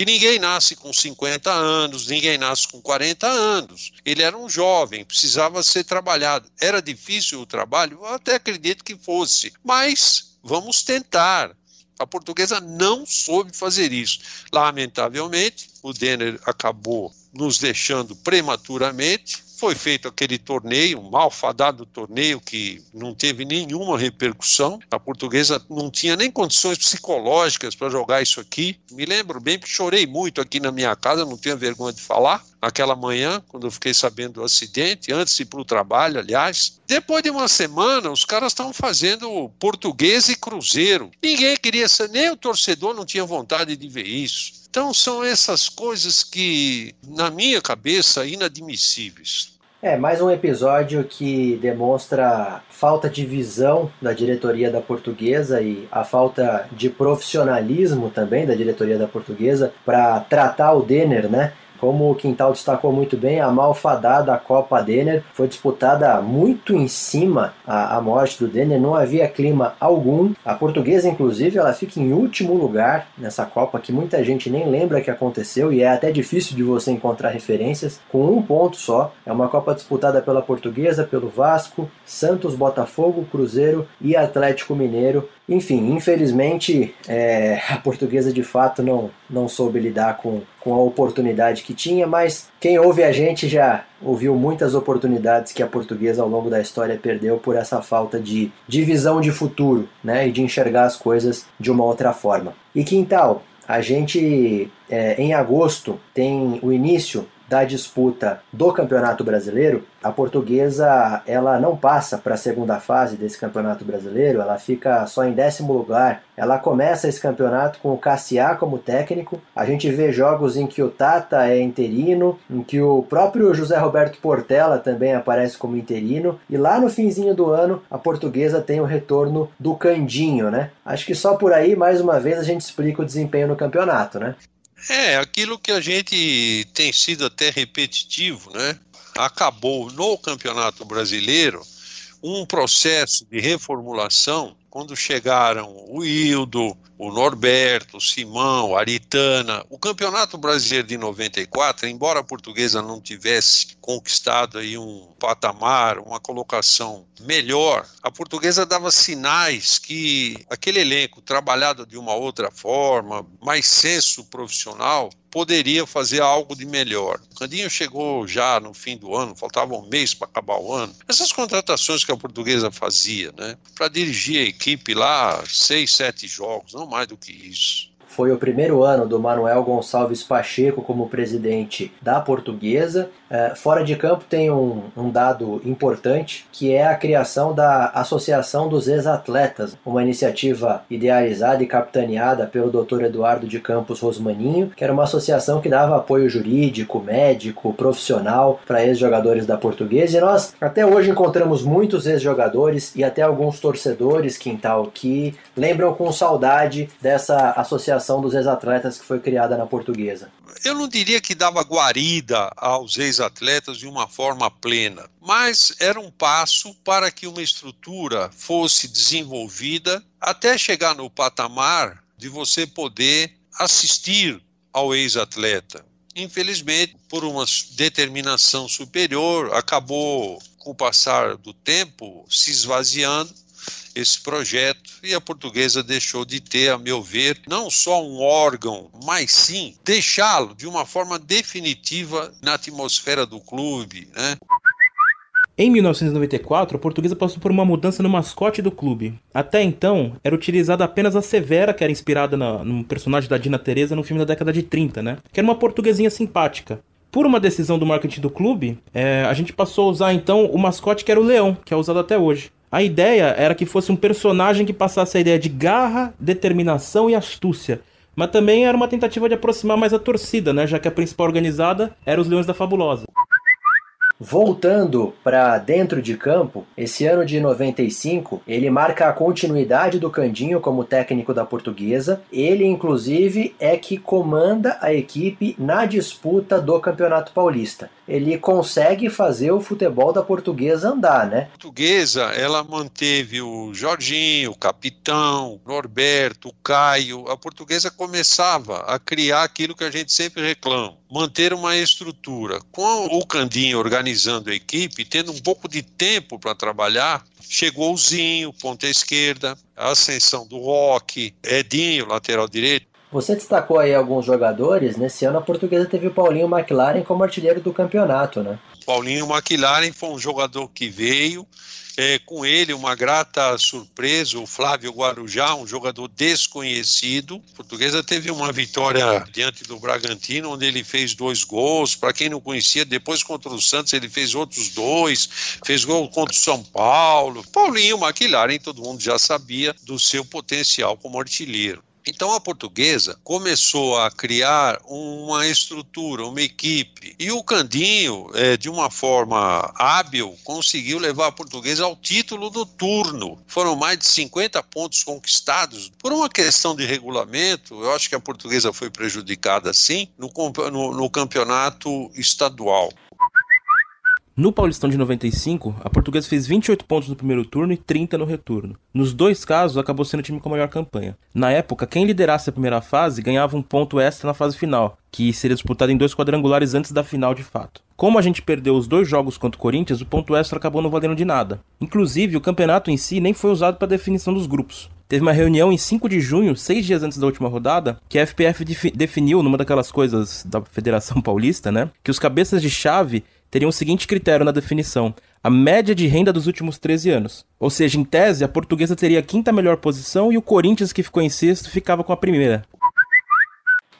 que ninguém nasce com 50 anos, ninguém nasce com 40 anos. Ele era um jovem, precisava ser trabalhado. Era difícil o trabalho? Eu até acredito que fosse, mas vamos tentar. A portuguesa não soube fazer isso. Lamentavelmente, o Denner acabou nos deixando prematuramente foi feito aquele torneio, um malfadado torneio que não teve nenhuma repercussão. A portuguesa não tinha nem condições psicológicas para jogar isso aqui. Me lembro bem que chorei muito aqui na minha casa, não tenho vergonha de falar. Naquela manhã, quando eu fiquei sabendo do acidente, antes de ir para o trabalho, aliás. Depois de uma semana, os caras estavam fazendo português e cruzeiro. Ninguém queria ser, nem o torcedor não tinha vontade de ver isso. Então são essas coisas que, na minha cabeça, inadmissíveis. É, mais um episódio que demonstra falta de visão da diretoria da portuguesa e a falta de profissionalismo também da diretoria da portuguesa para tratar o Denner, né? Como o Quintal destacou muito bem, a malfadada Copa Denner foi disputada muito em cima a, morte do Denner, não havia clima algum. A portuguesa, inclusive, ela fica em último lugar nessa Copa, que muita gente nem lembra que aconteceu e é até difícil de você encontrar referências, com um ponto só. É uma Copa disputada pela portuguesa, pelo Vasco, Santos, Botafogo, Cruzeiro e Atlético Mineiro. Enfim, infelizmente é, a portuguesa de fato não, não soube lidar com, com a oportunidade que tinha, mas quem ouve a gente já ouviu muitas oportunidades que a portuguesa ao longo da história perdeu por essa falta de, de visão de futuro né, e de enxergar as coisas de uma outra forma. E Quintal, a gente é, em agosto tem o início da disputa do Campeonato Brasileiro, a portuguesa ela não passa para a segunda fase desse Campeonato Brasileiro, ela fica só em décimo lugar. Ela começa esse campeonato com o Cassiá como técnico. A gente vê jogos em que o Tata é interino, em que o próprio José Roberto Portela também aparece como interino. E lá no finzinho do ano, a portuguesa tem o retorno do Candinho, né? Acho que só por aí, mais uma vez, a gente explica o desempenho no campeonato, né? É, aquilo que a gente tem sido até repetitivo, né? Acabou no Campeonato Brasileiro um processo de reformulação quando chegaram o Hildo, o Norberto, o Simão, o Ari Sulitana. O Campeonato Brasileiro de 94, embora a portuguesa não tivesse conquistado aí um patamar, uma colocação melhor, a portuguesa dava sinais que aquele elenco trabalhado de uma outra forma, mais senso profissional, poderia fazer algo de melhor. O Candinho chegou já no fim do ano, faltava um mês para acabar o ano. Essas contratações que a portuguesa fazia, né, para dirigir a equipe lá, seis, sete jogos, não mais do que isso. Foi o primeiro ano do Manuel Gonçalves Pacheco como presidente da Portuguesa. É, fora de campo tem um, um, dado importante que é a criação da Associação dos Ex-Atletas, uma iniciativa idealizada e capitaneada pelo Dr. Eduardo de Campos Rosmaninho, que era uma associação que dava apoio jurídico, médico, profissional para ex-jogadores da Portuguesa. E nós até hoje encontramos muitos ex-jogadores e até alguns torcedores, Quintal, que lembram com saudade dessa associação dos Ex-Atletas que foi criada na Portuguesa? Eu não diria que dava guarida aos ex-atletas de uma forma plena, mas era um passo para que uma estrutura fosse desenvolvida até chegar no patamar de você poder assistir ao ex-atleta. Infelizmente, por uma determinação superior, acabou, com o passar do tempo, se esvaziando esse projeto e a portuguesa deixou de ter, a meu ver, não só um órgão, mas sim deixá-lo de uma forma definitiva na atmosfera do clube, né? Em 1994, a portuguesa passou por uma mudança no mascote do clube. Até então, era utilizada apenas a Severa, que era inspirada na, no personagem da Dina Teresa no filme da década de 30, né? Que era uma portuguesinha simpática. Por uma decisão do marketing do clube, é, a gente passou a usar então o mascote que era o leão, que é usado até hoje. A ideia era que fosse um personagem que passasse a ideia de garra, determinação e astúcia. Mas também era uma tentativa de aproximar mais a torcida, né? Já que a principal organizada era os Leões da Fabulosa. Voltando para dentro de campo, esse ano de 95, ele marca a continuidade do Candinho como técnico da Portuguesa. Ele, inclusive, é que comanda a equipe na disputa do Campeonato Paulista. Ele consegue fazer o futebol da Portuguesa andar, né? A Portuguesa, ela manteve o Jorginho, o capitão, o Norberto, o Caio. A Portuguesa começava a criar aquilo que a gente sempre reclama, manter uma estrutura. Com o Candinho organizado organizando a equipe, tendo um pouco de tempo para trabalhar, chegou o Zinho, ponta esquerda, a ascensão do Rock, Edinho, lateral direito. Você destacou aí alguns jogadores. Nesse ano a portuguesa teve o Paulinho McLaren como artilheiro do campeonato, né? Paulinho McLaren foi um jogador que veio, é, com ele uma grata surpresa, o Flávio Guarujá, um jogador desconhecido. Portuguesa teve uma vitória diante do Bragantino, onde ele fez dois gols. Para quem não conhecia, depois contra o Santos ele fez outros dois, fez gol contra o São Paulo. Paulinho McLaren, todo mundo já sabia do seu potencial como artilheiro. Então a portuguesa começou a criar uma estrutura, uma equipe. E o Candinho, é, de uma forma hábil, conseguiu levar a portuguesa ao título do turno. Foram mais de 50 pontos conquistados. Por uma questão de regulamento, eu acho que a portuguesa foi prejudicada sim no, no, no campeonato estadual. No Paulistão de 95, a Portuguesa fez 28 pontos no primeiro turno e 30 no retorno. Nos dois casos, acabou sendo o time com a maior campanha. Na época, quem liderasse a primeira fase ganhava um ponto extra na fase final, que seria disputado em dois quadrangulares antes da final de fato. Como a gente perdeu os dois jogos contra o Corinthians, o ponto extra acabou não valendo de nada. Inclusive, o campeonato em si nem foi usado para definição dos grupos. Teve uma reunião em 5 de junho, seis dias antes da última rodada, que a FPF definiu, numa daquelas coisas da Federação *laughs* Paulista, né? Que os cabeças de chave teriam o seguinte critério na definição: a média de renda dos últimos 13 anos. Ou seja, em tese, a portuguesa teria a quinta melhor posição e o Corinthians, que ficou em sexto, ficava com a primeira.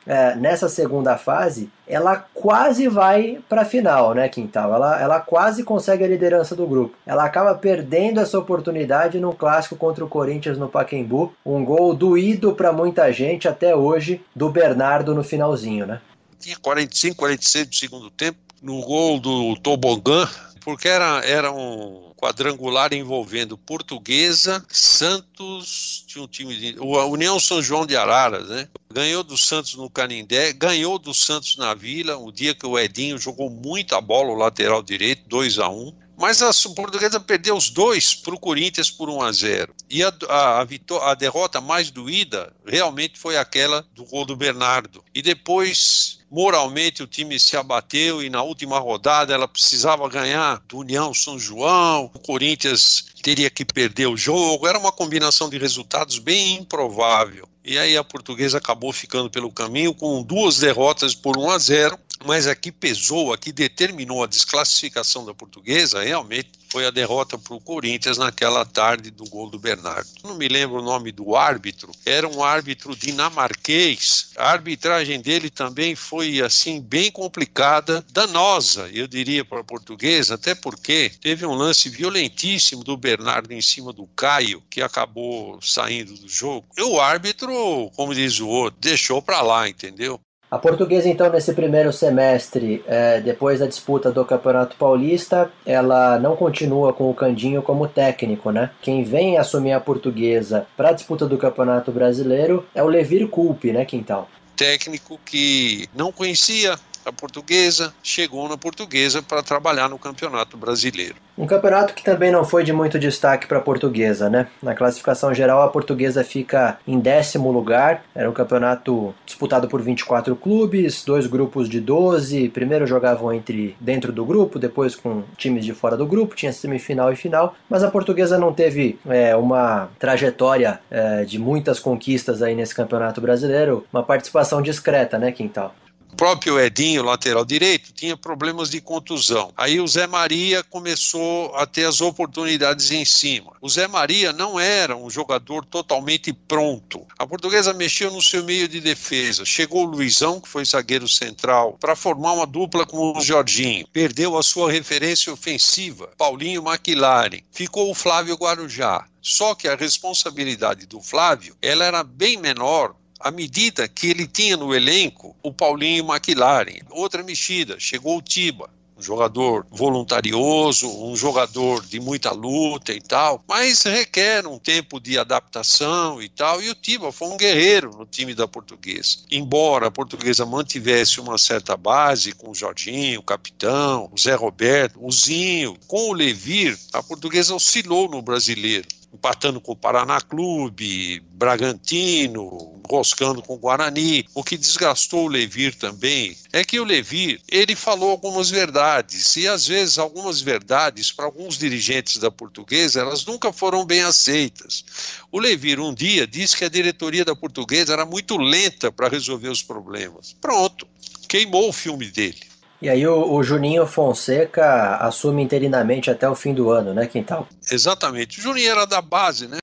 É, nessa segunda fase, ela quase vai para a final, né, Quintal? Ela, ela quase consegue a liderança do grupo. Ela acaba perdendo essa oportunidade no clássico contra o Corinthians no Pacaembu. Um gol doído para muita gente até hoje do Bernardo no finalzinho, né? Tinha 45, 46 do segundo tempo no gol do Tobogã, porque era, era um quadrangular envolvendo Portuguesa, Santos, tinha um time de. O União São João de Araras, né? Ganhou do Santos no Canindé, ganhou do Santos na Vila, o dia que o Edinho jogou muita bola, o lateral direito, 2 a 1 um Mas a portuguesa perdeu os dois para o Corinthians por 1 a 0. E a, a, a, a derrota mais doída realmente foi aquela do gol do Bernardo. E depois moralmente o time se abateu e na última rodada ela precisava ganhar do União São João, o Corinthians teria que perder o jogo, era uma combinação de resultados bem improvável. E aí a portuguesa acabou ficando pelo caminho com duas derrotas por 1 a 0 mas aqui pesou, aqui determinou a desclassificação da portuguesa, realmente foi a derrota para o Corinthians naquela tarde do gol do Bernardo. Não me lembro o nome do árbitro, era um árbitro dinamarquês. A arbitragem dele também foi assim bem complicada, danosa, eu diria para a portuguesa, até porque teve um lance violentíssimo do Bernardo em cima do Caio, que acabou saindo do jogo. E o árbitro, como diz o outro, deixou para lá, entendeu? A portuguesa, então, nesse primeiro semestre, é, depois da disputa do Campeonato Paulista, ela não continua com o Candinho como técnico, né? Quem vem assumir a portuguesa para a disputa do Campeonato Brasileiro é o Levir Culpe, né, Quintal? Técnico que não conhecia a portuguesa, chegou na portuguesa para trabalhar no Campeonato Brasileiro. Um campeonato que também não foi de muito destaque para a portuguesa, né? Na classificação geral, a portuguesa fica em décimo lugar. Era um campeonato disputado por 24 clubes, dois grupos de 12. Primeiro jogavam entre dentro do grupo, depois com times de fora do grupo, tinha semifinal e final. Mas a portuguesa não teve é, uma trajetória é, de muitas conquistas aí nesse campeonato brasileiro, uma participação discreta, né, Quintal? O próprio Edinho, lateral direito, tinha problemas de contusão. Aí o Zé Maria começou a ter as oportunidades em cima. O Zé Maria não era um jogador totalmente pronto. A portuguesa mexeu no seu meio de defesa. Chegou o Luizão, que foi zagueiro central, para formar uma dupla com o Jorginho. Perdeu a sua referência ofensiva, Paulinho McLaren. Ficou o Flávio Guarujá. Só que a responsabilidade do Flávio ela era bem menor à medida que ele tinha no elenco o Paulinho McLaren. Outra mexida, chegou o Tiba, um jogador voluntarioso, um jogador de muita luta e tal, mas requer um tempo de adaptação e tal. E o Tiba foi um guerreiro no time da Portuguesa. Embora a Portuguesa mantivesse uma certa base com o Jorginho, o capitão, o Zé Roberto, o Zinho, com o Levir, a Portuguesa oscilou no brasileiro empatando com o Paraná Clube, Bragantino, roscando com o Guarani. O que desgastou o Levir também é que o Levir, ele falou algumas verdades, e às vezes algumas verdades para alguns dirigentes da portuguesa, elas nunca foram bem aceitas. O Levir um dia disse que a diretoria da portuguesa era muito lenta para resolver os problemas. Pronto, queimou o filme dele. E aí o, o, Juninho Fonseca assume interinamente até o fim do ano, né, Quintal? Exatamente. O Juninho era da base, né?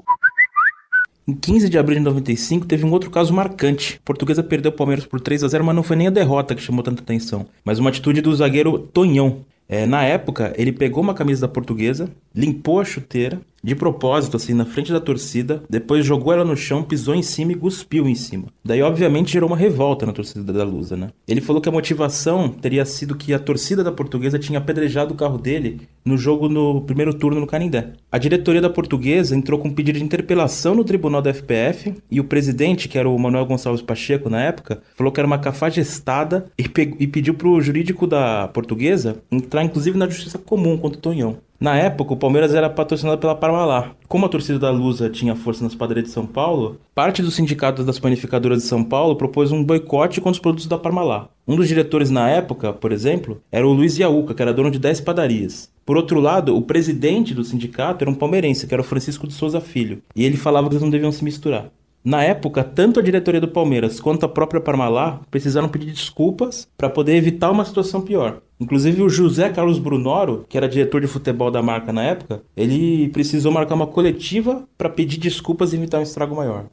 Em 15 de abril de 95 teve um outro caso marcante. A portuguesa perdeu o Palmeiras por 3 a 0 mas não foi nem a derrota que chamou tanta atenção, mas uma atitude do zagueiro Tonhão. É, na época, ele pegou uma camisa da portuguesa, limpou a chuteira de propósito, assim, na frente da torcida, depois jogou ela no chão, pisou em cima e cuspiu em cima. Daí, obviamente, gerou uma revolta na torcida da Lusa, né? Ele falou que a motivação teria sido que a torcida da portuguesa tinha apedrejado o carro dele no jogo no primeiro turno no Canindé. A diretoria da portuguesa entrou com um pedido de interpelação no tribunal da FPF e o presidente, que era o Manuel Gonçalves Pacheco na época, falou que era uma cafajestada e, e pediu pro jurídico da portuguesa entrar, inclusive, na justiça comum contra o Tonhão. Na época, o Palmeiras era patrocinado pela Parmalat. Como a torcida da Lusa tinha força nas padarias de São Paulo, parte dos sindicatos das panificadoras de São Paulo propôs um boicote contra os produtos da Parmalat. Um dos diretores na época, por exemplo, era o Luiz Iaúca, que era dono de 10 padarias. Por outro lado, o presidente do sindicato era um palmeirense, que era o Francisco de Souza Filho, e ele falava que eles não deviam se misturar. Na época, tanto a diretoria do Palmeiras quanto a própria Parmalat precisaram pedir desculpas para poder evitar uma situação pior. Inclusive o José Carlos Brunoro, que era diretor de futebol da marca na época, ele precisou marcar uma coletiva para pedir desculpas e evitar um estrago maior.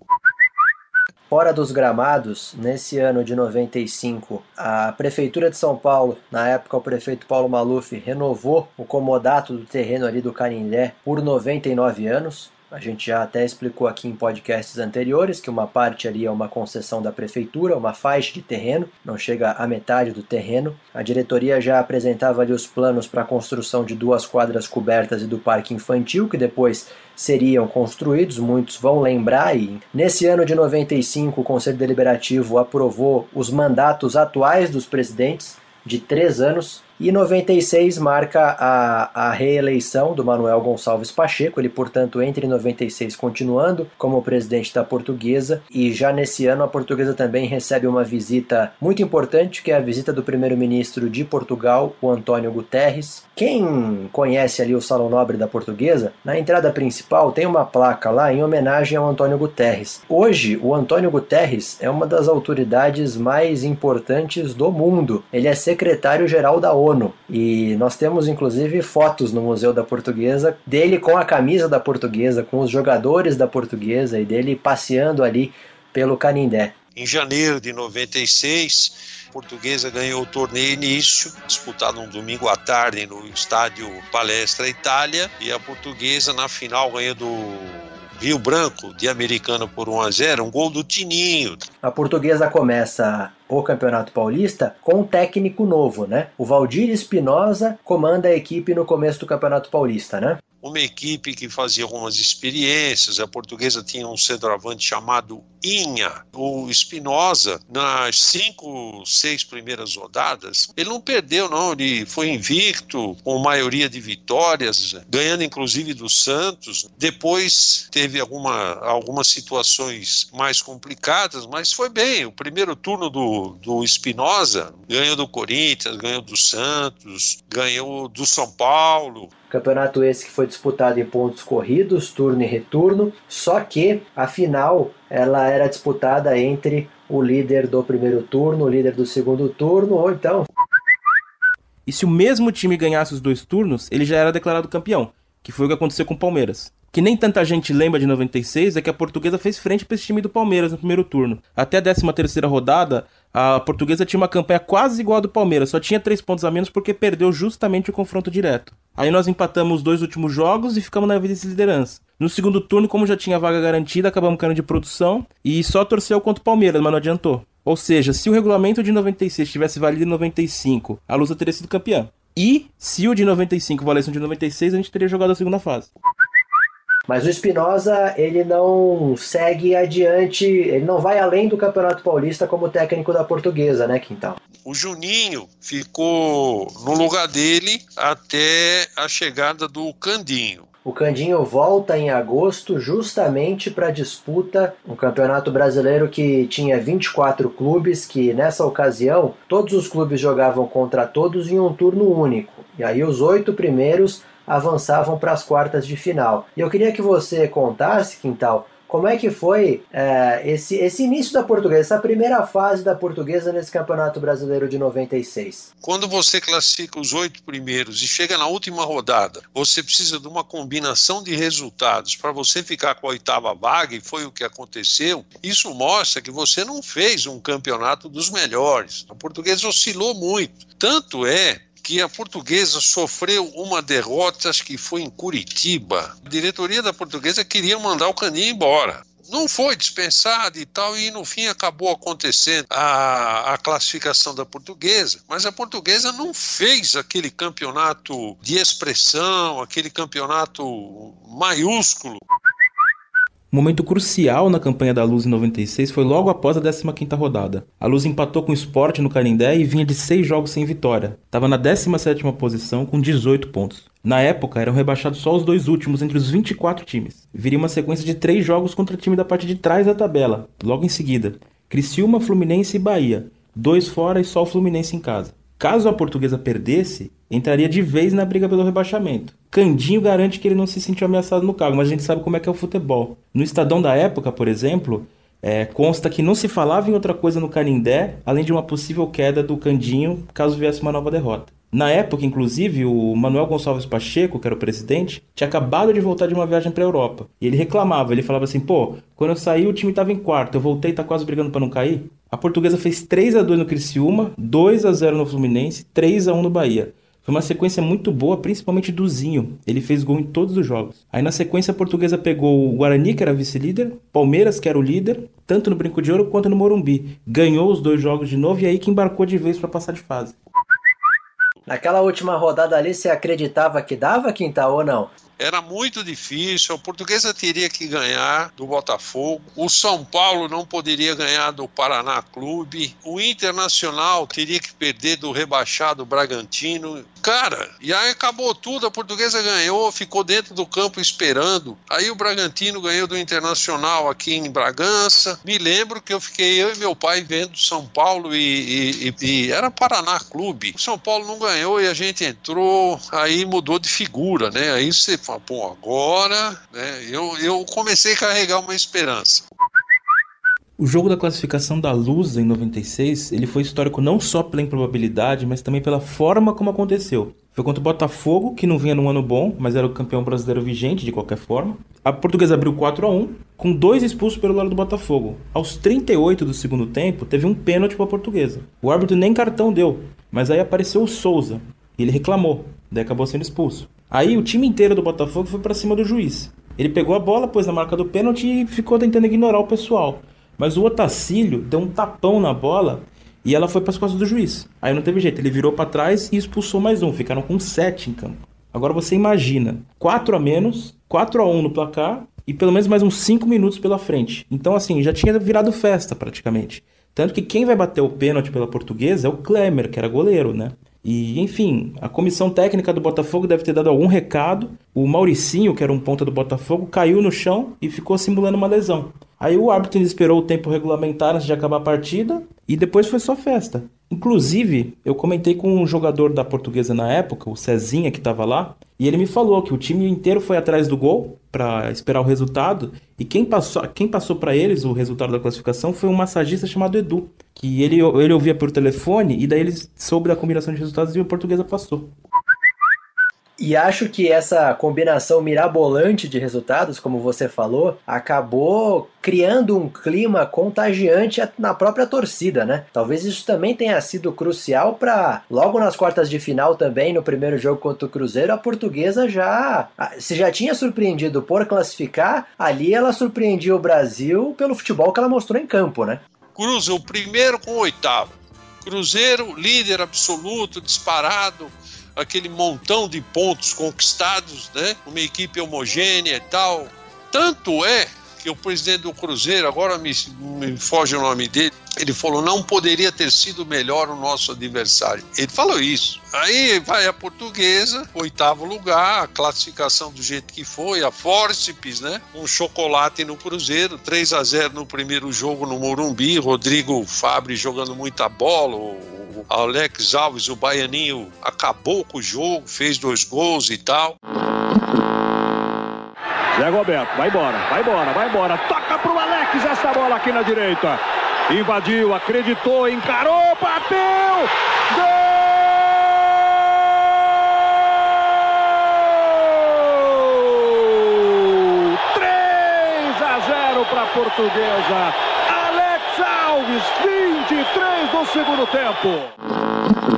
Fora dos gramados, nesse ano de 95, a Prefeitura de São Paulo, na época o prefeito Paulo Maluf, renovou o comodato do terreno ali do Canindé por 99 anos. A gente já até explicou aqui em podcasts anteriores que uma parte ali é uma concessão da prefeitura, uma faixa de terreno, não chega à metade do terreno. A diretoria já apresentava ali os planos para a construção de duas quadras cobertas e do parque infantil, que depois seriam construídos, muitos vão lembrar, e nesse ano de 95 o Conselho Deliberativo aprovou os mandatos atuais dos presidentes de três anos E 96 marca a, a reeleição do Manuel Gonçalves Pacheco, ele, portanto, entra em 96 continuando como presidente da Portuguesa, e já nesse ano a Portuguesa também recebe uma visita muito importante, que é a visita do primeiro-ministro de Portugal, o Antônio Guterres. Quem conhece ali o Salão Nobre da Portuguesa, na entrada principal tem uma placa lá em homenagem ao Antônio Guterres. Hoje, o Antônio Guterres é uma das autoridades mais importantes do mundo. Ele é secretário-geral da ONU e nós temos inclusive fotos no Museu da Portuguesa dele com a camisa da Portuguesa, com os jogadores da Portuguesa e dele passeando ali pelo Canindé. Em janeiro de 96, a Portuguesa ganhou o torneio início, disputado um domingo à tarde no estádio Palestra Itália, e a Portuguesa na final ganha do Rio Branco de Americana por 1 a 0, um gol do Tininho. A Portuguesa começa o Campeonato Paulista com um técnico novo, né? O Valdir Espinosa comanda a equipe no começo do Campeonato Paulista, né? Uma equipe que fazia algumas experiências. A portuguesa tinha um centroavante chamado Inha. O Espinosa, nas cinco, seis primeiras rodadas, ele não perdeu, não. Ele foi invicto, com maioria de vitórias, ganhando inclusive do Santos. Depois teve alguma, algumas situações mais complicadas, mas foi bem. O primeiro turno do, do Espinosa ganhou do Corinthians, ganhou do Santos, ganhou do São Paulo. Campeonato esse que foi disputado em pontos corridos, turno e retorno, só que a final ela era disputada entre o líder do primeiro turno, o líder do segundo turno, ou então. E se o mesmo time ganhasse os dois turnos, ele já era declarado campeão, que foi o que aconteceu com o Palmeiras que nem tanta gente lembra de 96 é que a portuguesa fez frente para esse time do Palmeiras no primeiro turno. Até a 13 terceira rodada, a portuguesa tinha uma campanha quase igual a do Palmeiras, só tinha três pontos a menos porque perdeu justamente o confronto direto. Aí nós empatamos os dois últimos jogos e ficamos na vice-liderança. No segundo turno, como já tinha vaga garantida, acabamos caindo de produção e só torceu contra o Palmeiras, mas não adiantou. Ou seja, se o regulamento de 96 tivesse valido em 95, a Lusa teria sido campeã. E se o de 95 valesse o de 96, a gente teria jogado a segunda fase. Mas o Espinosa, ele não segue adiante, ele não vai além do Campeonato Paulista como técnico da Portuguesa, né, Quintal? O Juninho ficou no lugar dele até a chegada do Candinho. O Candinho volta em agosto justamente para a disputa um campeonato brasileiro que tinha 24 clubes, que nessa ocasião todos os clubes jogavam contra todos em um turno único. E aí os oito primeiros avançavam para as quartas de final. E eu queria que você contasse, Quintal, como é que foi é, esse, esse início da portuguesa, essa primeira fase da portuguesa nesse Campeonato Brasileiro de 96? Quando você classifica os oito primeiros e chega na última rodada, você precisa de uma combinação de resultados para você ficar com a oitava vaga, e foi o que aconteceu. Isso mostra que você não fez um campeonato dos melhores. A portuguesa oscilou muito. Tanto é que a portuguesa sofreu uma derrota, acho que foi em Curitiba. A diretoria da portuguesa queria mandar o Caninho embora não foi dispensado e tal, e no fim acabou acontecendo a, a classificação da portuguesa, mas a portuguesa não fez aquele campeonato de expressão, aquele campeonato maiúsculo. Um momento crucial na campanha da Luz em 96 foi logo após a 15ª rodada. A Luz empatou com o Sport no Canindé e vinha de 6 jogos sem vitória. Estava na 17ª posição com 18 pontos. Na época, eram rebaixados só os dois últimos entre os 24 times. Viria uma sequência de 3 jogos contra time da parte de trás da tabela, logo em seguida. Criciúma, Fluminense e Bahia. Dois fora e só o Fluminense em casa. Caso a portuguesa perdesse, entraria de vez na briga pelo rebaixamento. Candinho garante que ele não se sentiu ameaçado no cargo, mas a gente sabe como é que é o futebol. No Estadão da época, por exemplo, é, consta que não se falava em outra coisa no Canindé, além de uma possível queda do Candinho caso viesse uma nova derrota. Na época, inclusive, o Manuel Gonçalves Pacheco, que era o presidente, tinha acabado de voltar de uma viagem para a Europa. E ele reclamava, ele falava assim: pô, quando eu saí o time estava em quarto, eu voltei e tá quase brigando para não cair. A portuguesa fez 3 a 2 no Criciúma, 2 a 0 no Fluminense, 3 a 1 no Bahia. Foi uma sequência muito boa, principalmente do Zinho. Ele fez gol em todos os jogos. Aí na sequência a portuguesa pegou o Guarani, que era vice-líder, Palmeiras, que era o líder, tanto no Brinco de Ouro quanto no Morumbi. Ganhou os dois jogos de novo e aí que embarcou de vez para passar de fase. Naquela última rodada ali, você acreditava que dava, Quintal, ou não? Era muito difícil. A Portuguesa teria que ganhar do Botafogo. O São Paulo não poderia ganhar do Paraná Clube. O Internacional teria que perder do rebaixado Bragantino. Cara, e aí acabou tudo. A Portuguesa ganhou, ficou dentro do campo esperando. Aí o Bragantino ganhou do Internacional aqui em Bragança. Me lembro que eu fiquei eu e meu pai vendo São Paulo e, e, e era Paraná Clube. São Paulo não ganhou e a gente entrou, aí mudou de figura, né? Aí você fala, pô, agora, né? Eu, eu comecei a carregar uma esperança. O jogo da classificação da Luz em 96, ele foi histórico não só pela improbabilidade, mas também pela forma como aconteceu. Foi contra o Botafogo, que não vinha num ano bom, mas era o campeão brasileiro vigente de qualquer forma. A portuguesa abriu 4 a 1 com dois expulsos pelo lado do Botafogo. Aos 38 do segundo tempo, teve um pênalti para a portuguesa. O árbitro nem cartão deu, mas aí apareceu o Souza. E ele reclamou, daí acabou sendo expulso. Aí o time inteiro do Botafogo foi para cima do juiz. Ele pegou a bola, pôs na marca do pênalti e ficou tentando ignorar o pessoal. Mas o Otacílio deu um tapão na bola e ela foi para as costas do juiz. Aí não teve jeito, ele virou para trás e expulsou mais um. Ficaram com sete em campo. Agora você imagina, 4 a menos, 4 a 1 no placar e pelo menos mais uns 5 minutos pela frente. Então assim, já tinha virado festa praticamente. Tanto que quem vai bater o pênalti pela portuguesa é o Klemer, que era goleiro, né? E, enfim, a comissão técnica do Botafogo deve ter dado algum recado. O Mauricinho, que era um ponta do Botafogo, caiu no chão e ficou simulando uma lesão. Aí o árbitro esperou o tempo regulamentar antes de acabar a partida e depois foi só festa. Inclusive, eu comentei com um jogador da portuguesa na época, o Cezinha, que estava lá, e ele me falou que o time inteiro foi atrás do gol para esperar o resultado, e quem passou, quem passou para eles o resultado da classificação foi um massagista chamado Edu, que ele, ele ouvia por telefone, e daí ele soube da combinação de resultados e a portuguesa passou. E acho que essa combinação mirabolante de resultados, como você falou, acabou criando um clima contagiante na própria torcida, né? Talvez isso também tenha sido crucial para logo nas quartas de final também, no primeiro jogo contra o Cruzeiro, a portuguesa já se já tinha surpreendido por classificar, ali ela surpreendia o Brasil pelo futebol que ela mostrou em campo, né? Cruza o primeiro com o oitavo. Cruzeiro, líder absoluto, disparado, aquele montão de pontos conquistados, né? Uma equipe homogênea e tal. Tanto é que o presidente do Cruzeiro, agora me, me foge o nome dele, ele falou: não poderia ter sido melhor o nosso adversário. Ele falou isso. Aí vai a portuguesa, oitavo lugar, a classificação do jeito que foi, a Forceps, né? Um chocolate no Cruzeiro, 3 a 0 no primeiro jogo no Morumbi, Rodrigo Fabre jogando muita bola, o Alex Alves, o baianinho, acabou com o jogo, fez dois gols e tal. Zé Roberto, vai embora, vai embora, vai embora. Toca pro Alex essa bola aqui na direita. Invadiu, acreditou, encarou, bateu! Gol! 3 a 0 para a Portuguesa. Alves, 23 do segundo tempo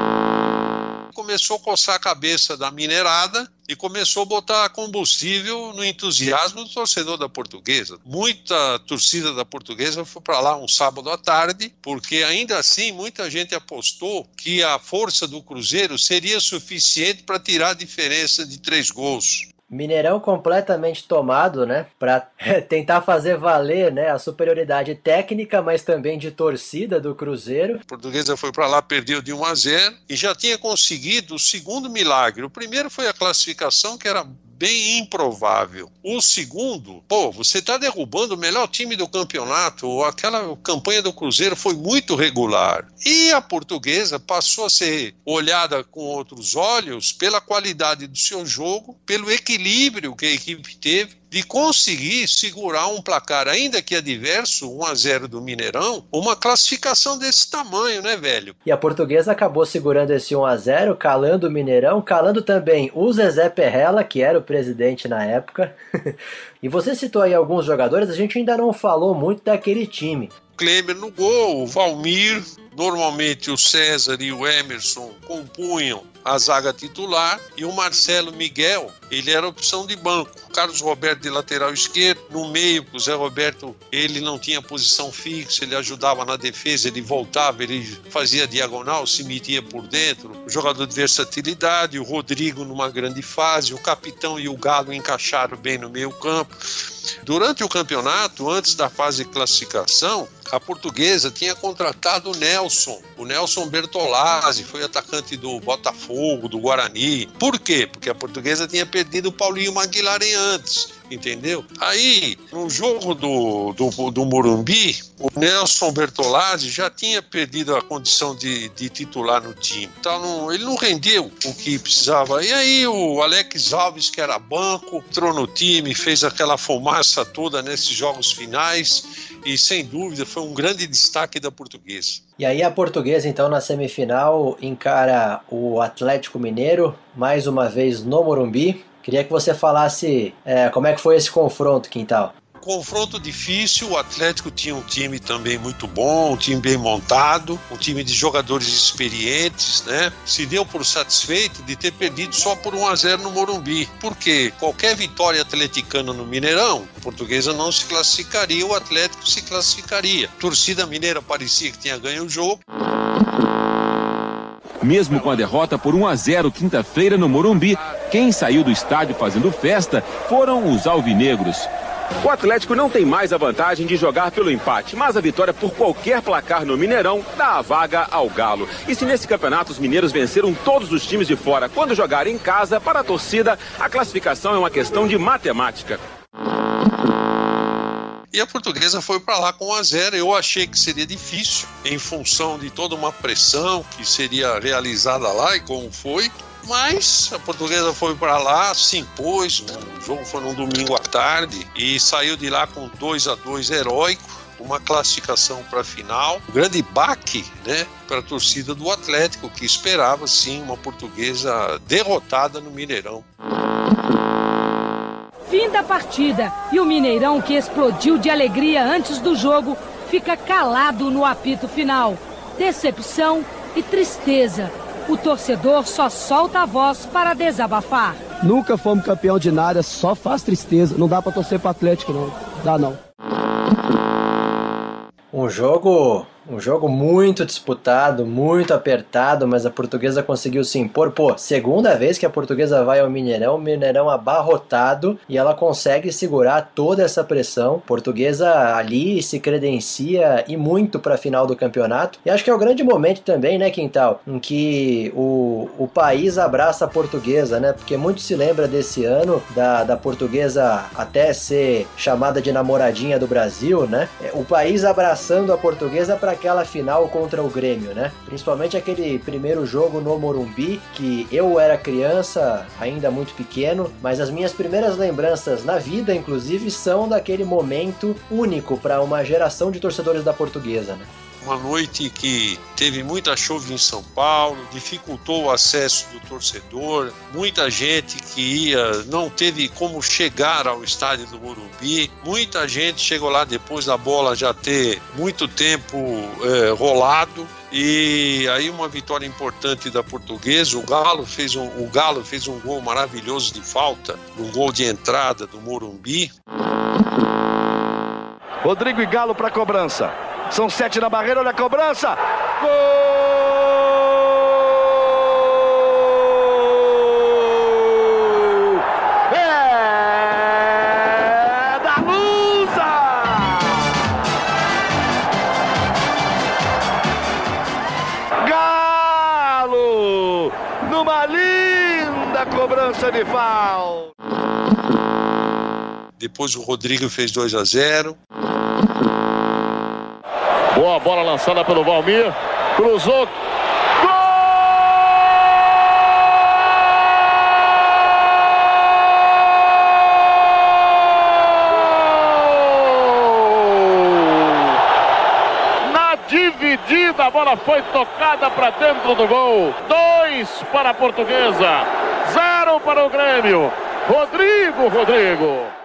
começou a coçar a cabeça da minerada e começou a botar combustível no entusiasmo do torcedor da portuguesa. Muita torcida da portuguesa foi para lá um sábado à tarde, porque ainda assim muita gente apostou que a força do Cruzeiro seria suficiente para tirar a diferença de três gols. Mineirão completamente tomado, né, para *laughs* tentar fazer valer, né, a superioridade técnica, mas também de torcida do Cruzeiro. A Portuguesa foi para lá, perdeu de 1 a 0 e já tinha conseguido o segundo milagre. O primeiro foi a classificação, que era bem improvável. O segundo, pô, você está derrubando o melhor time do campeonato. Aquela campanha do Cruzeiro foi muito regular. E a portuguesa passou a ser olhada com outros olhos pela qualidade do seu jogo, pelo equilíbrio que a equipe teve de conseguir segurar um placar, ainda que adverso, 1 a 0 do Mineirão, uma classificação desse tamanho, né, velho? E a portuguesa acabou segurando esse 1 a 0 calando o Mineirão, calando também o Zezé Perrella, que era o presidente na época. *laughs* e você citou aí alguns jogadores, a gente ainda não falou muito daquele time. Klemer no gol, o Valmir, Normalmente o César e o Emerson compunham a zaga titular e o Marcelo Miguel, ele era opção de banco. O Carlos Roberto de lateral esquerdo, no meio, o Zé Roberto, ele não tinha posição fixa, ele ajudava na defesa, ele voltava, ele fazia diagonal, se metia por dentro. O jogador de versatilidade, o Rodrigo numa grande fase, o capitão e o Galo encaixaram bem no meio campo. Durante o campeonato, antes da fase de classificação, a portuguesa tinha contratado o Nelson, o Nelson Bertolazzi, foi atacante do Botafogo, do Guarani. Por quê? Porque a portuguesa tinha perdido o Paulinho Maguilarem antes, entendeu? Aí, no jogo do, do, do Morumbi, o Nelson Bertolazzi já tinha perdido a condição de, de titular no time. Então, ele não rendeu o que precisava. E aí, o Alex Alves, que era banco, entrou no time, fez aquela fumaça toda nesses jogos finais e sem dúvida foi um grande destaque da portuguesa. E aí a portuguesa então na semifinal encara o Atlético Mineiro mais uma vez no Morumbi. Queria que você falasse é, como é que foi esse confronto, Quintal confronto difícil. O Atlético tinha um time também muito bom, um time bem montado, um time de jogadores experientes, né? Se deu por satisfeito de ter perdido só por 1 a 0 no Morumbi. Porque qualquer vitória atleticana no Mineirão, a portuguesa não se classificaria, o Atlético se classificaria. A torcida mineira parecia que tinha ganho o jogo. Mesmo com a derrota por 1 a 0 quinta-feira no Morumbi, quem saiu do estádio fazendo festa foram os alvinegros. O Atlético não tem mais a vantagem de jogar pelo empate, mas a vitória por qualquer placar no Mineirão dá a vaga ao Galo. E se nesse campeonato os mineiros venceram todos os times de fora quando jogarem em casa, para a torcida, a classificação é uma questão de matemática. E a portuguesa foi para lá com 1 a 0. Eu achei que seria difícil, em função de toda uma pressão que seria realizada lá e como foi. Mas a portuguesa foi para lá, se impôs. O jogo foi num domingo à tarde e saiu de lá com 2 a 2 heróico uma classificação para a final, um grande baque, né, para a torcida do Atlético que esperava sim uma portuguesa derrotada no Mineirão. Fim da partida e o Mineirão que explodiu de alegria antes do jogo fica calado no apito final. Decepção e tristeza o torcedor só solta a voz para desabafar. Nunca fomos campeão de nada, só faz tristeza. Não dá para torcer para Atlético, não. Dá não. Um jogo um jogo muito disputado, muito apertado, mas a portuguesa conseguiu se impor. Pô, segunda vez que a portuguesa vai ao Mineirão, Mineirão abarrotado e ela consegue segurar toda essa pressão. Portuguesa ali se credencia e muito para a final do campeonato. E acho que é o grande momento também, né, Quintal, em que o, o país abraça a portuguesa, né? Porque muito se lembra desse ano da, da portuguesa até ser chamada de namoradinha do Brasil, né? O país abraçando a portuguesa para aquela final contra o Grêmio, né? Principalmente aquele primeiro jogo no Morumbi, que eu era criança, ainda muito pequeno, mas as minhas primeiras lembranças na vida, inclusive, são daquele momento único para uma geração de torcedores da Portuguesa, né? Uma noite que teve muita chuva em São Paulo, dificultou o acesso do torcedor, muita gente que ia não teve como chegar ao estádio do Morumbi, muita gente chegou lá depois da bola já ter muito tempo é, rolado e aí uma vitória importante da Portuguesa, o Galo fez um, o Galo fez um gol maravilhoso de falta, um gol de entrada do Morumbi. Rodrigo e Galo para cobrança. São sete na barreira, olha a cobrança. Gol! É da Lusa! Galo! Numa linda cobrança de falta. Depois o Rodrigo fez 2 a 0. Boa bola lançada pelo Valmir. Cruzou. Dividida, a bola foi tocada para dentro do gol. Dois para a portuguesa, zero para o Grêmio. Rodrigo, Rodrigo.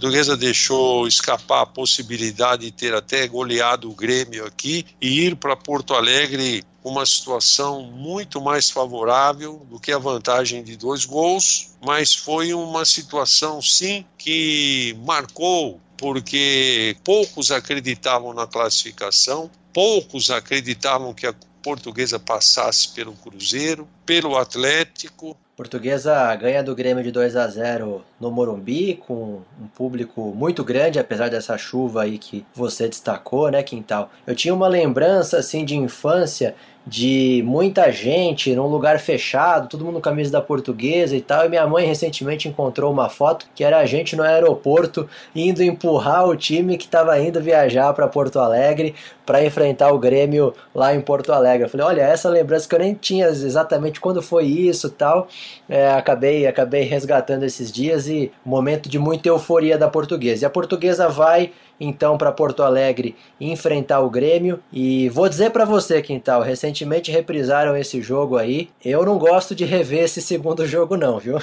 Portuguesa deixou escapar a possibilidade de ter até goleado o Grêmio aqui e ir para Porto Alegre uma situação muito mais favorável do que a vantagem de dois gols, mas foi uma situação sim que marcou porque poucos acreditavam na classificação, poucos acreditavam que a portuguesa passasse pelo Cruzeiro, pelo Atlético. Portuguesa ganha do Grêmio de 2 a 0 no Morumbi, com um público muito grande, apesar dessa chuva aí que você destacou, né, Quintal? Eu tinha uma lembrança assim de infância de muita gente num lugar fechado, todo mundo com camisa da portuguesa e tal. E minha mãe recentemente encontrou uma foto que era a gente no aeroporto indo empurrar o time que estava indo viajar para Porto Alegre para enfrentar o Grêmio lá em Porto Alegre. Eu falei, olha, essa lembrança que eu nem tinha exatamente quando foi isso tal. É, acabei, acabei resgatando esses dias e momento de muita euforia da portuguesa. E a portuguesa vai então para Porto Alegre enfrentar o Grêmio. E vou dizer para você, Quintal, recentemente reprisaram esse jogo aí. Eu não gosto de rever esse segundo jogo, não, viu?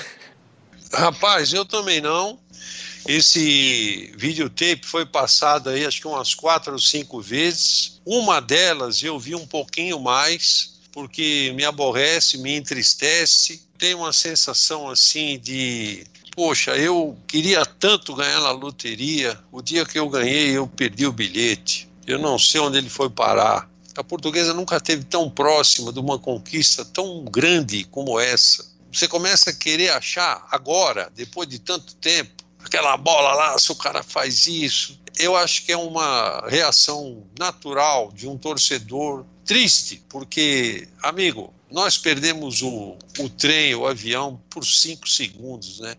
Rapaz, eu também não. Esse videotape foi passado aí acho que umas quatro ou cinco vezes. Uma delas eu vi um pouquinho mais, porque me aborrece, me entristece. Tem uma sensação assim de poxa, eu queria tanto ganhar na loteria. O dia que eu ganhei, eu perdi o bilhete. Eu não sei onde ele foi parar. A portuguesa nunca esteve tão próxima de uma conquista tão grande como essa. Você começa a querer achar agora, depois de tanto tempo, aquela bola lá, se o cara faz isso. Eu acho que é uma reação natural de um torcedor triste, porque, amigo, nós perdemos o, o trem, o avião, por cinco segundos, né?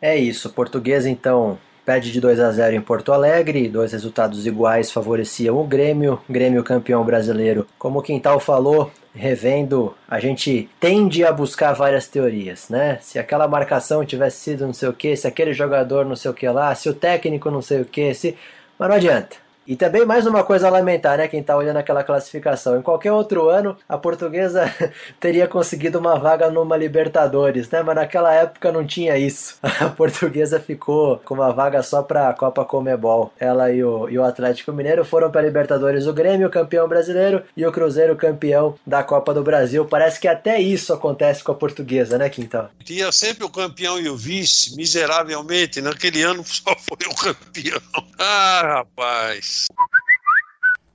É isso, Portuguesa então perde de 2 a 0 em Porto Alegre, dois resultados iguais favoreciam o Grêmio, Grêmio campeão brasileiro. Como o Quintal falou, revendo, a gente tende a buscar várias teorias, né? Se aquela marcação tivesse sido não sei o que, se aquele jogador não sei o que lá, se o técnico não sei o que, se... mas não adianta. E também mais uma coisa a lamentar, né? Quem está olhando aquela classificação. Em qualquer outro ano, a portuguesa *laughs* teria conseguido uma vaga numa Libertadores, né? Mas naquela época não tinha isso. *laughs* A portuguesa ficou com uma vaga só para a Copa Comebol. Ela e o, e o Atlético Mineiro foram para Libertadores o Grêmio, campeão brasileiro, e o Cruzeiro, campeão da Copa do Brasil. Parece que até isso acontece com a portuguesa, né, Quintal? Tinha sempre o campeão e o vice, miseravelmente. Naquele ano *laughs* só foi o campeão. Ah, rapaz.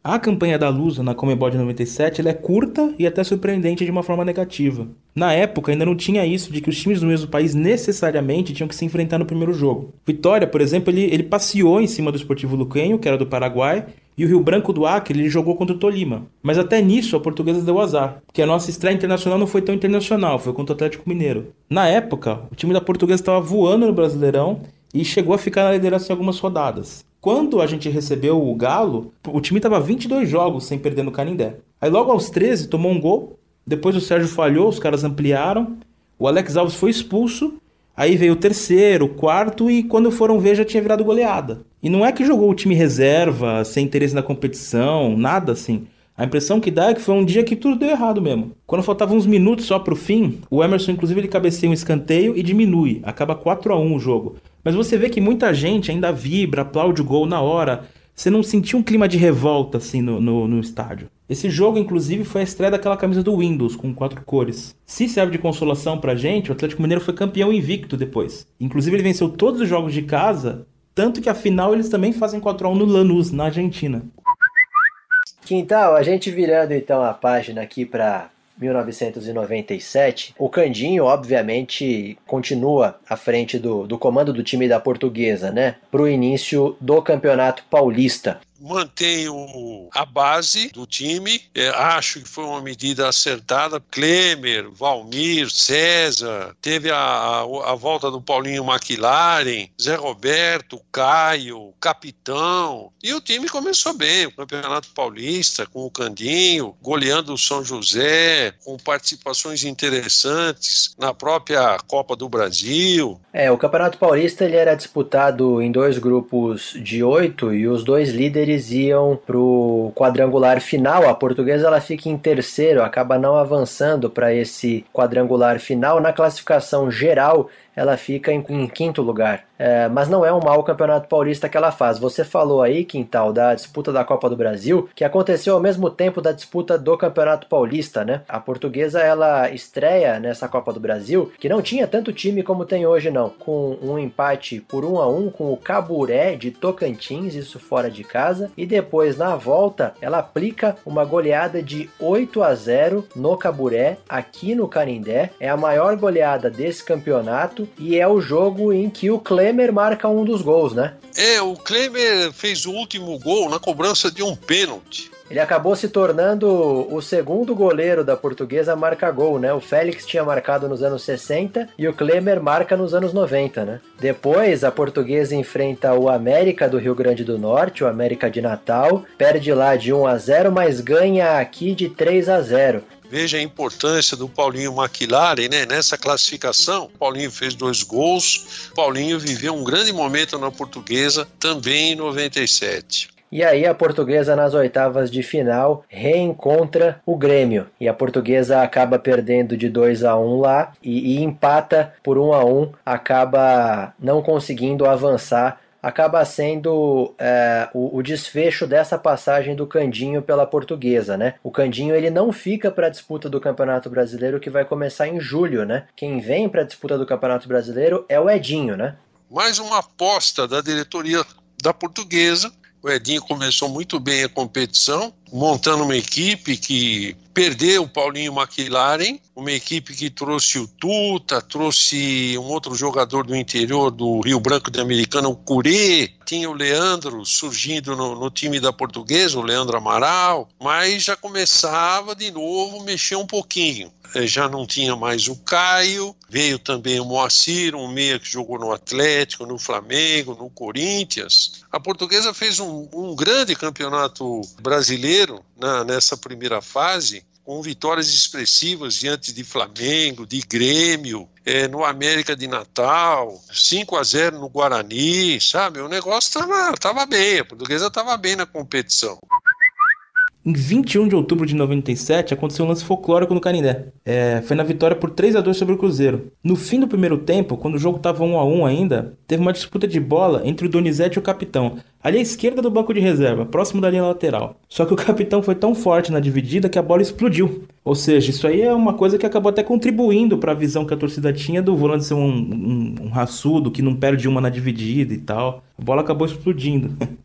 A campanha da Lusa na Comebol de 97 é curta e até surpreendente de uma forma negativa. Na época ainda não tinha isso de que os times do mesmo país necessariamente tinham que se enfrentar no primeiro jogo. Vitória, por exemplo, ele, ele passeou em cima do Esportivo Luquenho, que era do Paraguai, e o Rio Branco do Acre ele jogou contra o Tolima. Mas até nisso a portuguesa deu azar, porque a nossa estreia internacional não foi tão internacional, foi contra o Atlético Mineiro. Na época, o time da portuguesa estava voando no Brasileirão e chegou a ficar na liderança em algumas rodadas. Quando a gente recebeu o Galo, o time estava 22 jogos sem perder no Canindé. Aí logo aos 13 tomou um gol, depois o Sérgio falhou, os caras ampliaram, o Alex Alves foi expulso, aí veio o terceiro, o quarto e quando foram ver já tinha virado goleada. E não é que jogou o time reserva, sem interesse na competição, nada assim. A impressão que dá é que foi um dia que tudo deu errado mesmo. Quando faltavam uns minutos só pro fim, o Emerson inclusive ele cabeceia um escanteio e diminui, acaba 4 a 1 o jogo. Mas você vê que muita gente ainda vibra, aplaude o gol na hora. Você não sentiu um clima de revolta assim no, no, no estádio. Esse jogo, inclusive, foi a estreia daquela camisa do Windows, com quatro cores. Se serve de consolação pra gente, o Atlético Mineiro foi campeão invicto depois. Inclusive, ele venceu todos os jogos de casa, tanto que afinal eles também fazem 4x1 no Lanús, na Argentina. Quintal, a gente virando então a página aqui para 1997. O Candinho, obviamente, continua à frente do, do comando do time da Portuguesa, né? Para o início do Campeonato Paulista mantenho a base do time. É, acho que foi uma medida acertada. Klemer, Valmir, César, teve a, a, a, volta do Paulinho McLaren, Zé Roberto, Caio, Capitão. E o time começou bem, o Campeonato Paulista, com o Candinho, goleando o São José, com participações interessantes na própria Copa do Brasil. É, o Campeonato Paulista ele era disputado em dois grupos de oito e os dois líderes eles iam para o quadrangular final. A portuguesa ela fica em terceiro, acaba não avançando para esse quadrangular final. Na classificação geral, ela fica em, em quinto lugar. É, mas não é um mau campeonato paulista que ela faz. Você falou aí, Quintal, da disputa da Copa do Brasil, que aconteceu ao mesmo tempo da disputa do Campeonato Paulista, né? A portuguesa ela estreia nessa Copa do Brasil, que não tinha tanto time como tem hoje, não, com um empate por 1 a 1 com o Caburé de Tocantins, isso fora de casa, e depois na volta ela aplica uma goleada de 8 a 0 no Caburé, aqui no Canindé. É a maior goleada desse campeonato e é o jogo em que o Klemer marca um dos gols, né? É, o Klemer fez o último gol na cobrança de um pênalti. Ele acabou se tornando o segundo goleiro da portuguesa a marcar gol, né? O Félix tinha marcado nos anos 60 e o Klemer marca nos anos 90, né? Depois, a portuguesa enfrenta o América do Rio Grande do Norte, o América de Natal, perde lá de 1 a 0, mas ganha aqui de 3 a 0. Veja a importância do Paulinho McLaren né? nessa classificação. Paulinho fez dois gols. Paulinho viveu um grande momento na portuguesa, também em 97. E aí a portuguesa nas oitavas de final reencontra o Grêmio. E a portuguesa acaba perdendo de 2 a 1 lá e, e empata por 1 a 1, acaba não conseguindo avançar acaba sendo é, o, o, desfecho dessa passagem do Candinho pela portuguesa, né? O Candinho ele não fica para a disputa do Campeonato Brasileiro que vai começar em julho, né? Quem vem para a disputa do Campeonato Brasileiro é o Edinho, né? Mais uma aposta da diretoria da portuguesa. O Edinho começou muito bem a competição, montando uma equipe que perdeu o Paulinho McLaren, uma equipe que trouxe o Tuta, trouxe um outro jogador do interior do Rio Branco de Americana, o Curê, tinha o Leandro surgindo no, no, time da portuguesa, o Leandro Amaral, mas já começava de novo mexer um pouquinho. É, já não tinha mais o Caio, veio também o Moacir, um meia que jogou no Atlético, no Flamengo, no Corinthians. A portuguesa fez um, um grande campeonato brasileiro na, nessa primeira fase, com vitórias expressivas diante de Flamengo, de Grêmio, é, no América de Natal, 5 a 0 no Guarani, sabe? O negócio estava tava bem, a portuguesa estava bem na competição. Em 21 de outubro de 97, aconteceu um lance folclórico no Canindé. É, foi na vitória por 3 a 2 sobre o Cruzeiro. No fim do primeiro tempo, quando o jogo estava 1 a 1 ainda, teve uma disputa de bola entre o Donizete e o capitão, ali à esquerda do banco de reserva, próximo da linha lateral. Só que o capitão foi tão forte na dividida que a bola explodiu. Ou seja, isso aí é uma coisa que acabou até contribuindo para a visão que a torcida tinha do volante ser um, um, um raçudo que não perde uma na dividida e tal. A bola acabou explodindo. *laughs*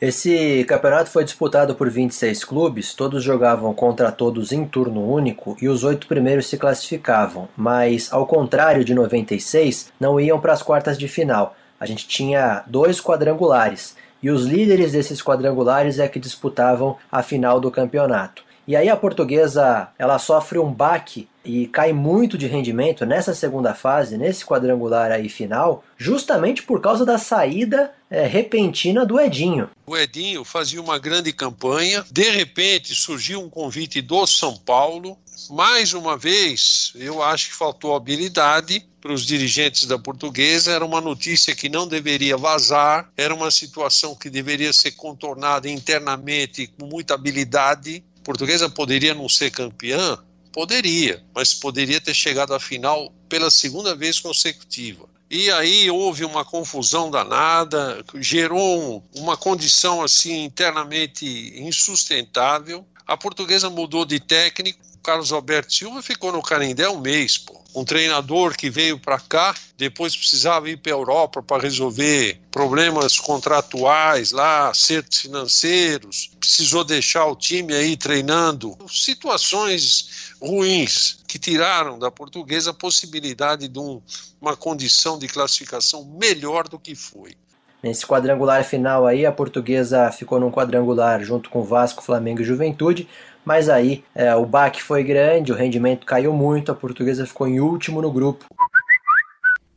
Esse campeonato foi disputado por 26 clubes, todos jogavam contra todos em turno único e os oito primeiros se classificavam, mas ao contrário de 96, não iam para as quartas de final. A gente tinha dois quadrangulares e os líderes desses quadrangulares é que disputavam a final do campeonato. E aí a portuguesa ela sofre um baque e cai muito de rendimento nessa segunda fase, nesse quadrangular aí final, justamente por causa da saída é, repentina do Edinho. O Edinho fazia uma grande campanha, de repente surgiu um convite do São Paulo. Mais uma vez, eu acho que faltou habilidade para os dirigentes da portuguesa. Era uma notícia que não deveria vazar, era uma situação que deveria ser contornada internamente com muita habilidade portuguesa poderia não ser campeã? Poderia, mas poderia ter chegado à final pela segunda vez consecutiva. E aí houve uma confusão danada, gerou uma condição assim internamente insustentável. A portuguesa mudou de técnico, Carlos Alberto Silva ficou no Canindé um mês, pô. Um treinador que veio para cá, depois precisava ir para a Europa para resolver problemas contratuais lá, acertos financeiros, precisou deixar o time aí treinando. Situações ruins que tiraram da portuguesa a possibilidade de um, uma condição de classificação melhor do que foi. Nesse quadrangular final aí, a portuguesa ficou num quadrangular junto com Vasco, Flamengo e Juventude, mas aí é, o baque foi grande, o rendimento caiu muito, a portuguesa ficou em último no grupo.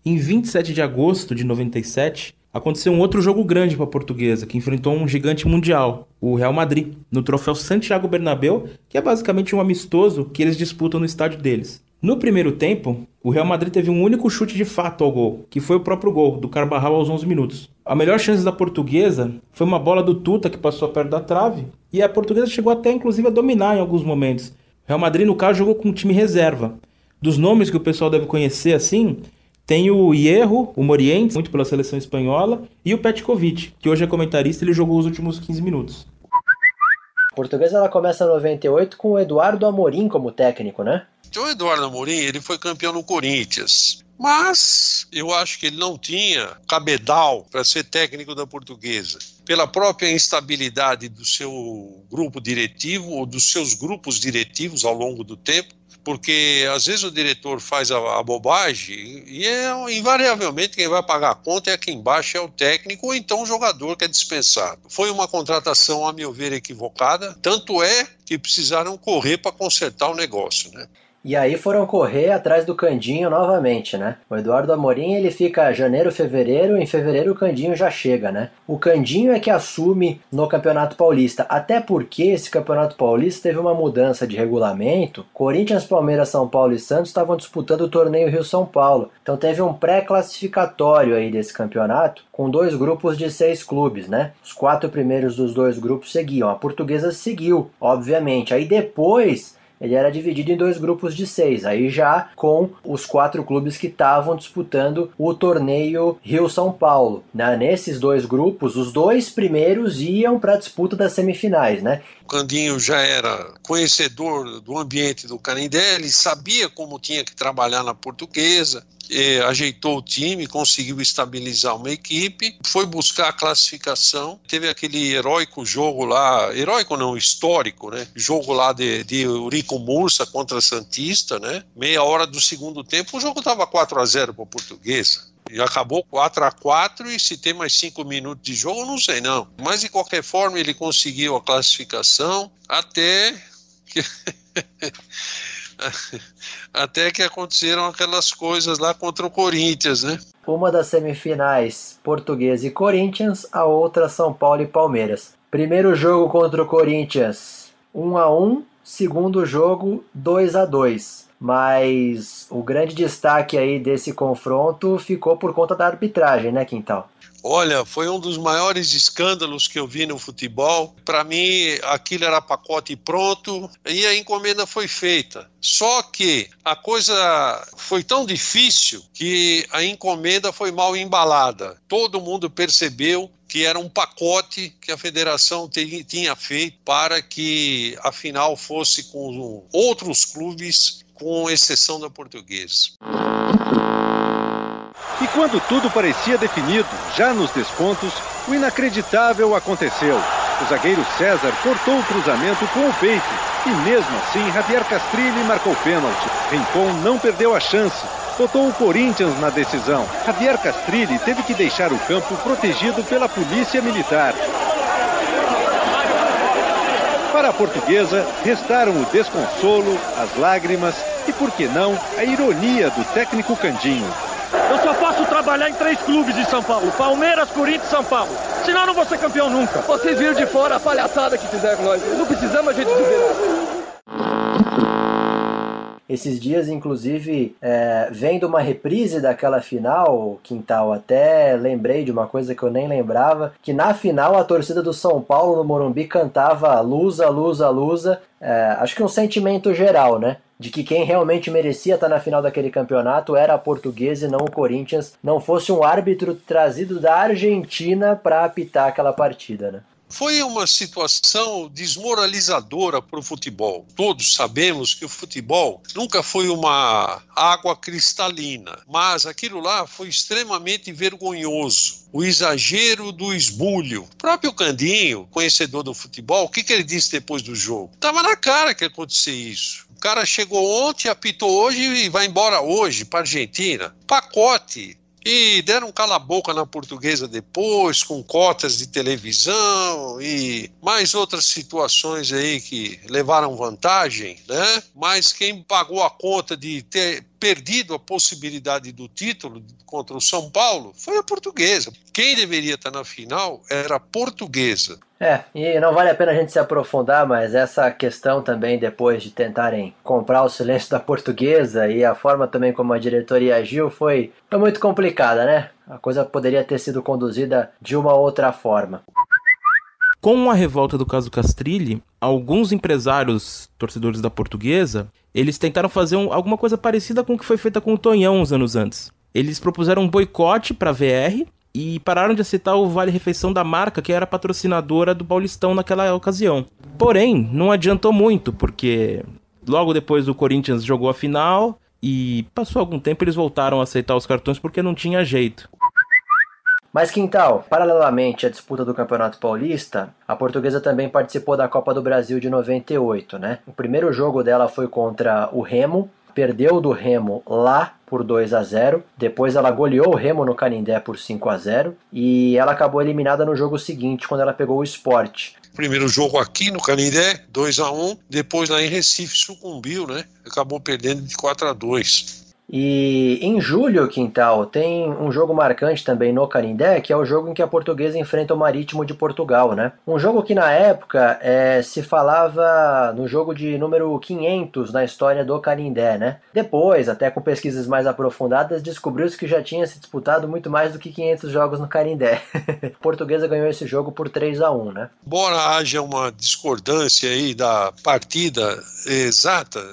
Em 27 de agosto de 97, aconteceu um outro jogo grande para a portuguesa, que enfrentou um gigante mundial, o Real Madrid, no troféu Santiago Bernabéu, que é basicamente um amistoso que eles disputam no estádio deles. No primeiro tempo, o Real Madrid teve um único chute de fato ao gol, que foi o próprio gol do Carvajal aos 11 minutos. A melhor chance da portuguesa foi uma bola do Tuta que passou perto da trave, e a portuguesa chegou até inclusive a dominar em alguns momentos. O Real Madrid, no caso, jogou com um time reserva. Dos nomes que o pessoal deve conhecer assim, Tem o Hierro, o Morientes, muito pela seleção espanhola, e o Petkovic, que hoje é comentarista, ele jogou os últimos 15 minutos. A portuguesa ela começa em 98 com o Eduardo Amorim como técnico, né? O Eduardo Amorim, ele foi campeão no Corinthians. Mas eu acho que ele não tinha cabedal para ser técnico da portuguesa. Pela própria instabilidade do seu grupo diretivo ou dos seus grupos diretivos ao longo do tempo, porque às vezes o diretor faz a, a, bobagem e é invariavelmente quem vai pagar a conta é quem embaixo é o técnico ou então o jogador que é dispensado. Foi uma contratação, a meu ver, equivocada, tanto é que precisaram correr para consertar o negócio, né? E aí foram correr atrás do Candinho novamente, né? O Eduardo Amorim ele fica janeiro, fevereiro, em fevereiro o Candinho já chega, né? O Candinho é que assume no Campeonato Paulista, até porque esse Campeonato Paulista teve uma mudança de regulamento. Corinthians, Palmeiras, São Paulo e Santos estavam disputando o torneio Rio-São Paulo. Então teve um pré-classificatório aí desse campeonato com dois grupos de seis clubes, né? Os quatro primeiros dos dois grupos seguiam. A portuguesa seguiu, obviamente. Aí depois ele era dividido em dois grupos de seis, aí já com os quatro clubes que estavam disputando o torneio Rio-São Paulo. Né? Nesses dois grupos, os dois primeiros iam para a disputa das semifinais, né? Candinho já era conhecedor do ambiente do Canindé, ele sabia como tinha que trabalhar na portuguesa, eh, ajeitou o time, conseguiu estabilizar uma equipe, foi buscar a classificação, teve aquele heróico jogo lá, heróico não, histórico, né? Jogo lá de, de Eurico Mursa contra Santista, né? Meia hora do segundo tempo, o jogo estava 4 a 0 para o Portuguesa. E acabou 4 a 4 e se tem mais 5 minutos de jogo, não sei não. Mas de qualquer forma ele conseguiu a classificação até que *laughs* *laughs* até que aconteceram aquelas coisas lá contra o Corinthians, né? Uma das semifinais, Português e Corinthians, a outra São Paulo e Palmeiras. Primeiro jogo contra o Corinthians, 1 a 1, segundo jogo 2 a 2. Mas o grande destaque aí desse confronto ficou por conta da arbitragem, né, Quintal? Olha, foi um dos maiores escândalos que eu vi no futebol. Para mim, aquilo era pacote pronto e a encomenda foi feita. Só que a coisa foi tão difícil que a encomenda foi mal embalada. Todo mundo percebeu que era um pacote que a federação tinha feito para que a final fosse com outros clubes, com exceção da portuguesa. E quando tudo parecia definido, já nos descontos, o inacreditável aconteceu. O zagueiro César cortou o cruzamento com o peito e mesmo assim Javier Castrilli marcou pênalti. Rincon não perdeu a chance. Botou o Corinthians na decisão. Javier Castrilli teve que deixar o campo protegido pela polícia militar. Para a portuguesa, restaram o desconsolo, as lágrimas e, por que não, a ironia do técnico Candinho. Eu posso trabalhar em três clubes de São Paulo: Palmeiras, Corinthians e São Paulo. Senão eu não vou ser campeão nunca. Vocês viram de fora a palhaçada que fizeram nós. Não precisamos a gente dizer nada. Esses dias, inclusive, é, vendo uma reprise daquela final, Quintal, até lembrei de uma coisa que eu nem lembrava, que na final a torcida do São Paulo no Morumbi cantava Lusa, Lusa, Lusa. É, acho que um sentimento geral, né? De que quem realmente merecia estar na final daquele campeonato era a Portuguesa e não o Corinthians, não fosse um árbitro trazido da Argentina para apitar aquela partida, né? Foi uma situação desmoralizadora para o futebol. Todos sabemos que o futebol nunca foi uma água cristalina, mas aquilo lá foi extremamente vergonhoso. O exagero do esbulho. O próprio Candinho, conhecedor do futebol, o que, que ele disse depois do jogo? Estava na cara que ia acontecer isso. Cara chegou ontem, apitou hoje e vai embora hoje para Argentina. Pacote e deram um cala-boca na portuguesa depois, com cotas de televisão e mais outras situações aí que levaram vantagem, né? Mas quem pagou a conta de ter perdido a possibilidade do título contra o São Paulo foi a portuguesa. Quem deveria estar na final era a portuguesa. É, e não vale a pena a gente se aprofundar, mas essa questão também, depois de tentarem comprar o silêncio da portuguesa e a forma também como a diretoria agiu, foi, foi muito complicada, né? A coisa poderia ter sido conduzida de uma outra forma. Com a revolta do caso Castrilli, alguns empresários torcedores da portuguesa, eles tentaram fazer um, alguma coisa parecida com o que foi feita com o Tonhão uns anos antes. eles propuseram um boicote para VR e pararam de aceitar o Vale Refeição da marca que era patrocinadora do Paulistão naquela ocasião. Porém, não adiantou muito, porque logo depois o Corinthians jogou a final e passou algum tempo eles voltaram a aceitar os cartões porque não tinha jeito. Mas Quintal, paralelamente à disputa do Campeonato Paulista, a portuguesa também participou da Copa do Brasil de 98, né? O primeiro jogo dela foi contra o Remo, perdeu do Remo lá por 2 a 0. Depois ela goleou o Remo no Canindé por 5 a 0 e ela acabou eliminada no jogo seguinte quando ela pegou o Sport. Primeiro jogo aqui no Canindé, 2 a 1. Depois lá em Recife sucumbiu, né? Acabou perdendo de 4 a 2. E em julho, Quintal, tem um jogo marcante também no Canindé, que é o jogo em que a portuguesa enfrenta o Marítimo de Portugal, né? Um jogo que na época é, se falava no jogo de número 500 na história do Canindé, né? Depois, até com pesquisas mais aprofundadas, descobriu-se que já tinha se disputado muito mais do que 500 jogos no Canindé. a *laughs* portuguesa ganhou esse jogo por 3 a 1 né? Embora haja uma discordância aí da partida exata,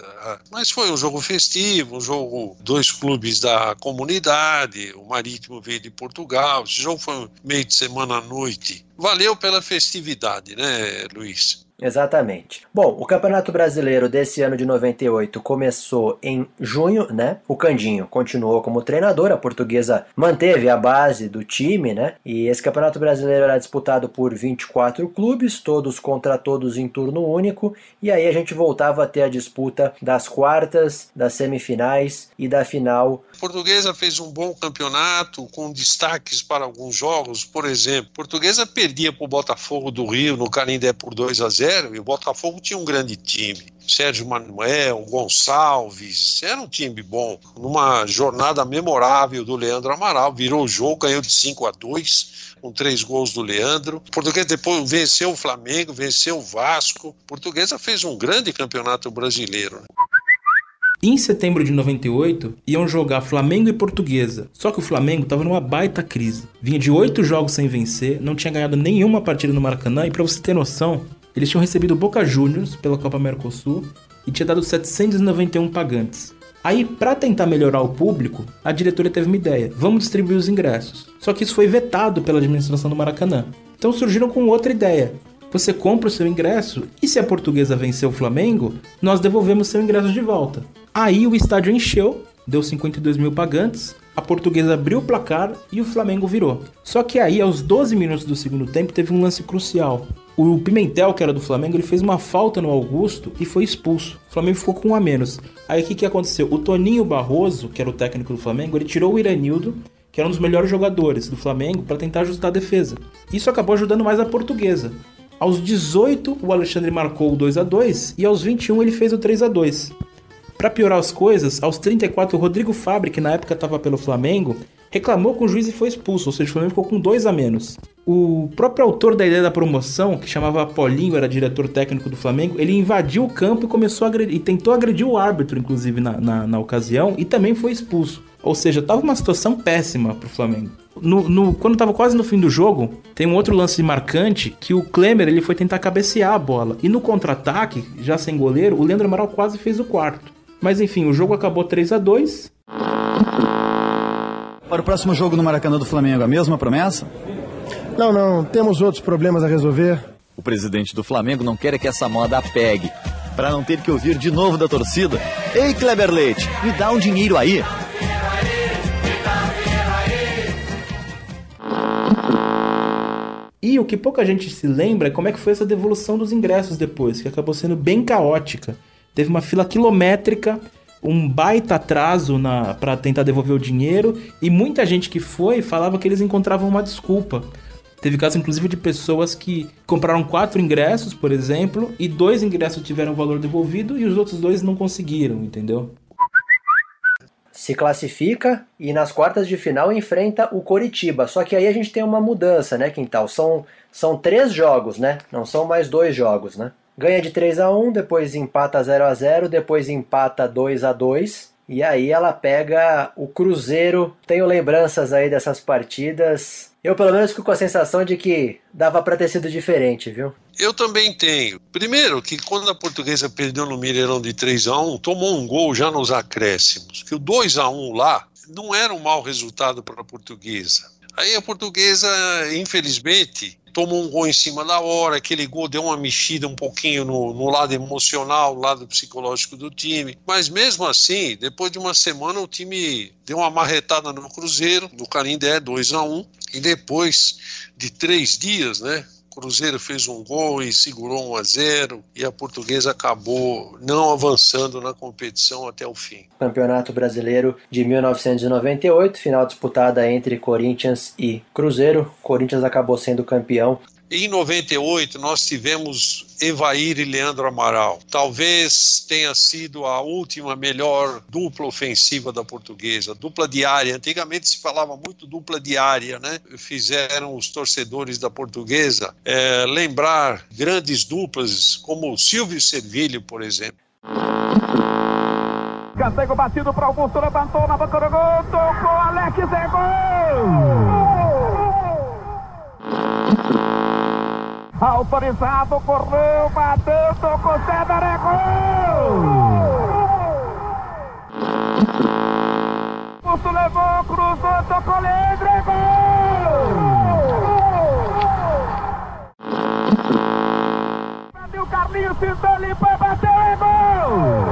mas foi um jogo festivo, um jogo dois clubes da comunidade, o Marítimo veio de Portugal, esse jogo foi meio de semana à noite. Valeu pela festividade, né, Luiz? Exatamente. Bom, o Campeonato Brasileiro desse ano de 98 começou em junho, né? O Candinho continuou como treinador, a portuguesa manteve a base do time, né? E esse Campeonato Brasileiro era disputado por 24 clubes, todos contra todos em turno único, e aí a gente voltava a ter a disputa das quartas, das semifinais e da final. Portuguesa fez um bom campeonato com destaques para alguns jogos, por exemplo, portuguesa perdia para o Botafogo do Rio no Canindé por 2 a 0 0 e o Botafogo tinha um grande time. Sérgio Manuel, Gonçalves, era um time bom. Numa jornada memorável do Leandro Amaral, virou o jogo, ganhou de 5 a 2 com três gols do Leandro. O português depois venceu o Flamengo, venceu o Vasco. Portuguesa fez um grande campeonato brasileiro. Em setembro de 98, iam jogar Flamengo e Portuguesa. Só que o Flamengo estava numa baita crise. Vinha de oito jogos sem vencer, não tinha ganhado nenhuma partida no Maracanã, e para você ter noção, eles tinham recebido Boca Juniors pela Copa Mercosul e tinha dado 791 pagantes. Aí, para tentar melhorar o público, a diretoria teve uma ideia: vamos distribuir os ingressos. Só que isso foi vetado pela administração do Maracanã. Então surgiram com outra ideia: você compra o seu ingresso e se a portuguesa vencer o Flamengo, nós devolvemos seu ingresso de volta. Aí o estádio encheu, deu 52 mil pagantes, a portuguesa abriu o placar e o Flamengo virou. Só que aí, aos 12 minutos do segundo tempo, teve um lance crucial. O Pimentel, que era do Flamengo, ele fez uma falta no Augusto e foi expulso. O Flamengo ficou com um a menos. Aí o que, que aconteceu? O Toninho Barroso, que era o técnico do Flamengo, ele tirou o Iranildo, que era um dos melhores jogadores do Flamengo, para tentar ajustar a defesa. Isso acabou ajudando mais a portuguesa. Aos 18, o Alexandre marcou o 2 a 2 e aos 21 ele fez o 3 a 2 Para piorar as coisas, aos 34, o Rodrigo Fabre, que na época estava pelo Flamengo, reclamou com o juiz e foi expulso, ou seja, o Flamengo ficou com dois a menos. O próprio autor da ideia da promoção, que chamava Paulinho, era diretor técnico do Flamengo, ele invadiu o campo e começou a agredir, e tentou agredir o árbitro, inclusive, na, na, na ocasião, e também foi expulso. Ou seja, tava uma situação péssima pro Flamengo. No, no, quando tava quase no fim do jogo, tem um outro lance marcante que o Klemer ele foi tentar cabecear a bola. E no contra-ataque, já sem goleiro, o Leandro Amaral quase fez o quarto. Mas enfim, o jogo acabou 3 a 2 para o próximo jogo no Maracanã do Flamengo, a mesma promessa? Não, não, temos outros problemas a resolver. O presidente do Flamengo não quer que essa moda pegue, para não ter que ouvir de novo da torcida. Ei, Kleber Leite, me dá um dinheiro aí. E o que pouca gente se lembra é como é que foi essa devolução dos ingressos depois, que acabou sendo bem caótica. Teve uma fila quilométrica um baita atraso para tentar devolver o dinheiro e muita gente que foi falava que eles encontravam uma desculpa. Teve caso, inclusive, de pessoas que compraram quatro ingressos, por exemplo, e dois ingressos tiveram o valor devolvido e os outros dois não conseguiram, entendeu? Se classifica e nas quartas de final enfrenta o Coritiba. Só que aí a gente tem uma mudança, né, Quintal? São, são três jogos, né? Não são mais dois jogos, né? Ganha de 3 a 1 depois empata 0 a 0 depois empata 2 a 2 e aí ela pega o Cruzeiro. Tenho lembranças aí dessas partidas. Eu pelo menos fico com a sensação de que dava para ter sido diferente, viu? Eu também tenho. Primeiro, que quando a portuguesa perdeu no Mineirão de 3 a 1 tomou um gol já nos acréscimos. Que o 2 a 1 lá não era um mau resultado para a portuguesa. Aí a portuguesa, infelizmente, tomou um gol em cima da hora, aquele gol deu uma mexida um pouquinho no, no, lado emocional, no lado psicológico do time. Mas mesmo assim, depois de uma semana, o time deu uma marretada no Cruzeiro, no Canindé, 2 a 1 E depois de três dias, né? Cruzeiro fez um gol e segurou 1 a 0 e a Portuguesa acabou não avançando na competição até o fim. Campeonato Brasileiro de 1998, final disputada entre Corinthians e Cruzeiro. Corinthians acabou sendo campeão em 98, nós tivemos Evair e Leandro Amaral. Talvez tenha sido a última melhor dupla ofensiva da portuguesa, dupla diária. Antigamente se falava muito dupla diária, né? Fizeram os torcedores da portuguesa é, lembrar grandes duplas, como Silvio Servilho, por exemplo. Cantego batido para Augusto, levantou na boca do gol, tocou, Alex, é gol! Autorizado, correu, bateu, tocou, César, é gol! Augusto levou, cruzou, tocou, Leandro, é gol! Bateu, Carlinhos, pintou, limpou, bateu, é gol!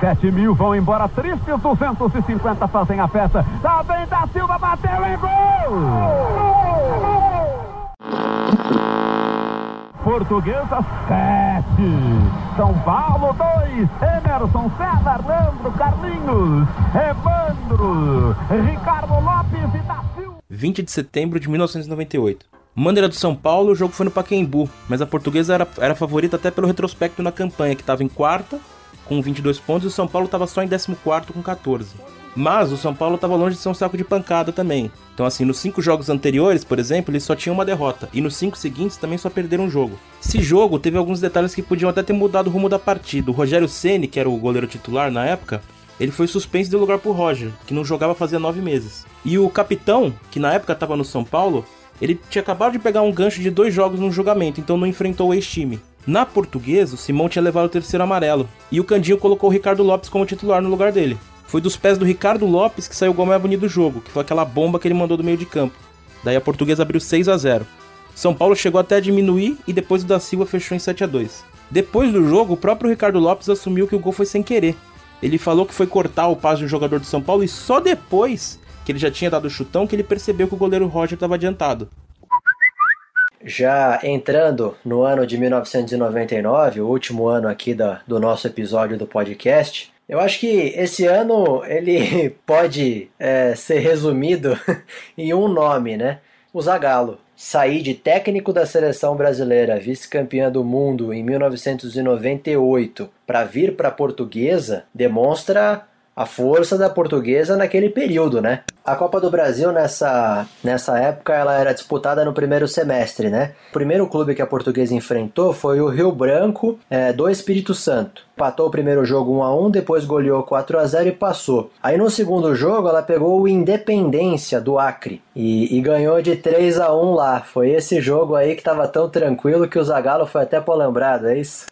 7 mil vão embora, tristes 250 fazem a festa. Bem da Silva, bateu em gol! Portuguesa 7, São Paulo 2, Emerson, César, Leandro, Carlinhos, Evandro, Ricardo Lopes e da Silva. 20 de setembro de 1998. Maneira do São Paulo, o jogo foi no Pacaembu, mas a portuguesa era, era favorita até pelo retrospecto na campanha, que estava em quarta, com 22 pontos, e o São Paulo estava só em 14 com 14. Mas o São Paulo estava longe de ser um saco de pancada também. Então, assim, nos cinco jogos anteriores, por exemplo, eles só tinham uma derrota. E nos cinco seguintes também só perderam um jogo. Esse jogo teve alguns detalhes que podiam até ter mudado o rumo da partida. O Rogério Ceni, que era o goleiro titular na época, ele foi suspenso e deu lugar pro Roger, que não jogava fazia nove meses. E o capitão, que na época estava no São Paulo, ele tinha acabado de pegar um gancho de dois jogos no julgamento, então não enfrentou o ex-time. Na portuguesa, o Simão tinha levado o terceiro amarelo, e o Candinho colocou o Ricardo Lopes como titular no lugar dele. Foi dos pés do Ricardo Lopes que saiu o gol mais bonito do jogo, que foi aquela bomba que ele mandou do meio de campo. Daí a portuguesa abriu 6 a 0. São Paulo chegou até a diminuir e depois o da Silva fechou em 7 a 2. Depois do jogo, o próprio Ricardo Lopes assumiu que o gol foi sem querer. Ele falou que foi cortar o passe do jogador de São Paulo e só depois que ele já tinha dado o chutão, que ele percebeu que o goleiro Roger estava adiantado. Já entrando no ano de 1999, o último ano aqui da, do nosso episódio do podcast, eu acho que esse ano ele *laughs* pode é, ser resumido *laughs* em um nome, né? O Zagallo. Sair de técnico da seleção brasileira, vice-campeã do mundo em 1998, para vir para a portuguesa, demonstra a força da portuguesa naquele período, né? A Copa do Brasil nessa, nessa época ela era disputada no primeiro semestre, né? O primeiro clube que a portuguesa enfrentou foi o Rio Branco é, do Espírito Santo. Patou o primeiro jogo 1 a 1 depois goleou 4 a 0 e passou. Aí no segundo jogo ela pegou o Independência do Acre e, e ganhou de 3 a 1 lá. Foi esse jogo aí que estava tão tranquilo que o Zagallo foi até polambrado, é isso?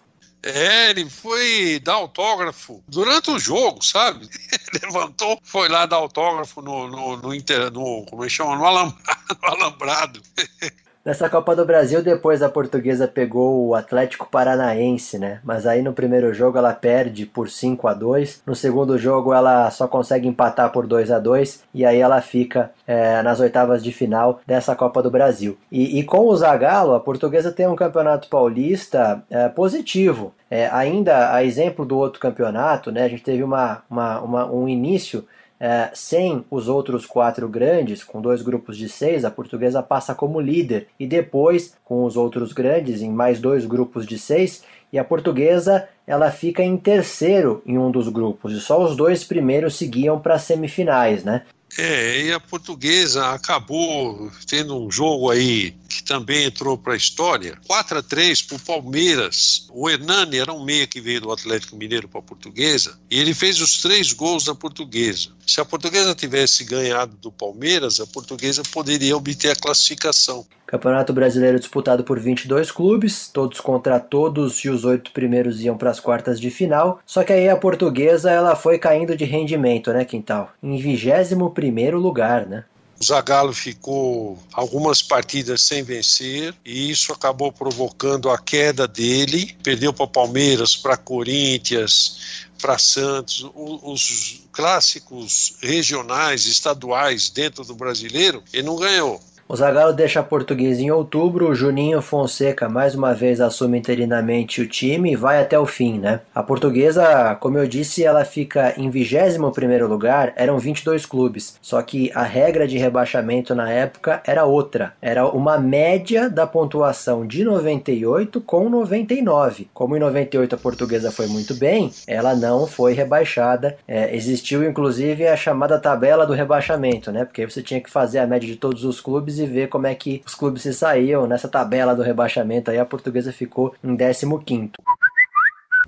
É, ele foi dar autógrafo durante o jogo, sabe? *laughs* Levantou, foi lá dar autógrafo no, no, no, inter, no como é que chama? No. *laughs* No alambrado. *laughs* Nessa Copa do Brasil, depois a portuguesa pegou o Atlético Paranaense, né? Mas aí no primeiro jogo ela perde por 5 a 2 No segundo jogo ela só consegue empatar por 2 a 2 E aí ela fica é, nas oitavas de final dessa Copa do Brasil. E, e, com o Zagallo, a portuguesa tem um campeonato paulista é, positivo. É, ainda a exemplo do outro campeonato, né? A gente teve uma, uma, uma um início é, sem os outros quatro grandes, com dois grupos de seis, a portuguesa passa como líder. E depois, com os outros grandes, em mais dois grupos de seis, e a portuguesa ela fica em terceiro em um dos grupos. E só os dois primeiros seguiam para as semifinais, né? É, e a portuguesa acabou tendo um jogo aí também entrou para a história, 4 a 3 para o Palmeiras. O Hernani era um meia que veio do Atlético Mineiro para a Portuguesa e ele fez os três gols da Portuguesa. Se a Portuguesa tivesse ganhado do Palmeiras, a Portuguesa poderia obter a classificação. Campeonato Brasileiro disputado por 22 clubes, todos contra todos e os oito primeiros iam para as quartas de final. Só que aí a portuguesa ela foi caindo de rendimento, né, Quintal? Em 21 primeiro lugar, né? O Zagallo ficou algumas partidas sem vencer e isso acabou provocando a queda dele. Perdeu para Palmeiras, para Corinthians, para Santos, os clássicos regionais, estaduais dentro do brasileiro, ele não ganhou. O Zagallo deixa a portuguesa em outubro, o Juninho Fonseca mais uma vez assume interinamente o time e vai até o fim, né? A portuguesa, como eu disse, ela fica em 21 primeiro lugar, eram 22 clubes, só que a regra de rebaixamento na época era outra, era uma média da pontuação de 98 com 99. Como em 98 a portuguesa foi muito bem, ela não foi rebaixada, é, existiu inclusive a chamada tabela do rebaixamento, né? Porque você tinha que fazer a média de todos os clubes clubes e ver como é que os clubes se saíam nessa tabela do rebaixamento. Aí a portuguesa ficou em 15.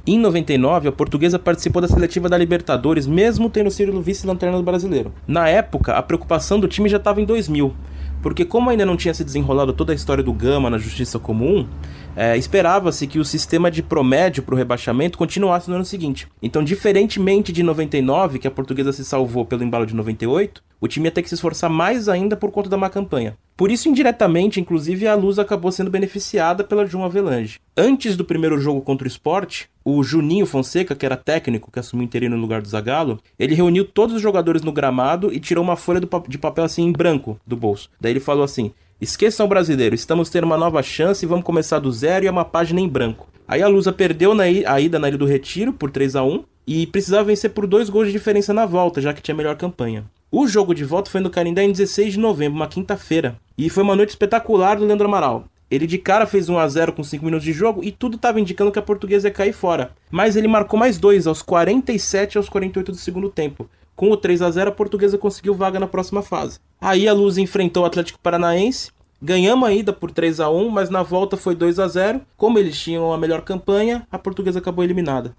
Em 99, a portuguesa participou da seletiva da Libertadores, mesmo tendo sido vice-lanterna do brasileiro. Na época, a preocupação do time já estava em 2000, porque como ainda não tinha se desenrolado toda a história do Gama na Justiça Comum, é, esperava-se que o sistema de promédio para o rebaixamento continuasse no ano seguinte. Então, diferentemente de 99, que a portuguesa se salvou pelo embalo de 98, o time ia ter que se esforçar mais ainda por conta da má campanha. Por isso, indiretamente, inclusive, a Luz acabou sendo beneficiada pela João Avelange. Antes do primeiro jogo contra o Sport, o Juninho Fonseca, que era técnico, que assumiu interino no lugar do Zagallo, ele reuniu todos os jogadores no gramado e tirou uma folha de papel assim em branco do bolso. Daí ele falou assim: Esqueçam o brasileiro, estamos tendo uma nova chance e vamos começar do zero e é uma página em branco. Aí a Lusa perdeu na a ida na Ilha do Retiro por 3 a 1 e precisava vencer por dois gols de diferença na volta, já que tinha melhor campanha. O jogo de volta foi no Canindé em 16 de novembro, uma quinta-feira, e foi uma noite espetacular do Leandro Amaral. Ele de cara fez 1 a 0 com 5 minutos de jogo e tudo estava indicando que a portuguesa ia cair fora. Mas ele marcou mais dois aos 47 e aos 48 do segundo tempo. Com o 3 a 0 a portuguesa conseguiu vaga na próxima fase. Aí a Luz enfrentou o Atlético Paranaense. Ganhamos a ida por 3 a 1 mas na volta foi 2 a 0 Como eles tinham a melhor campanha, a portuguesa acabou eliminada.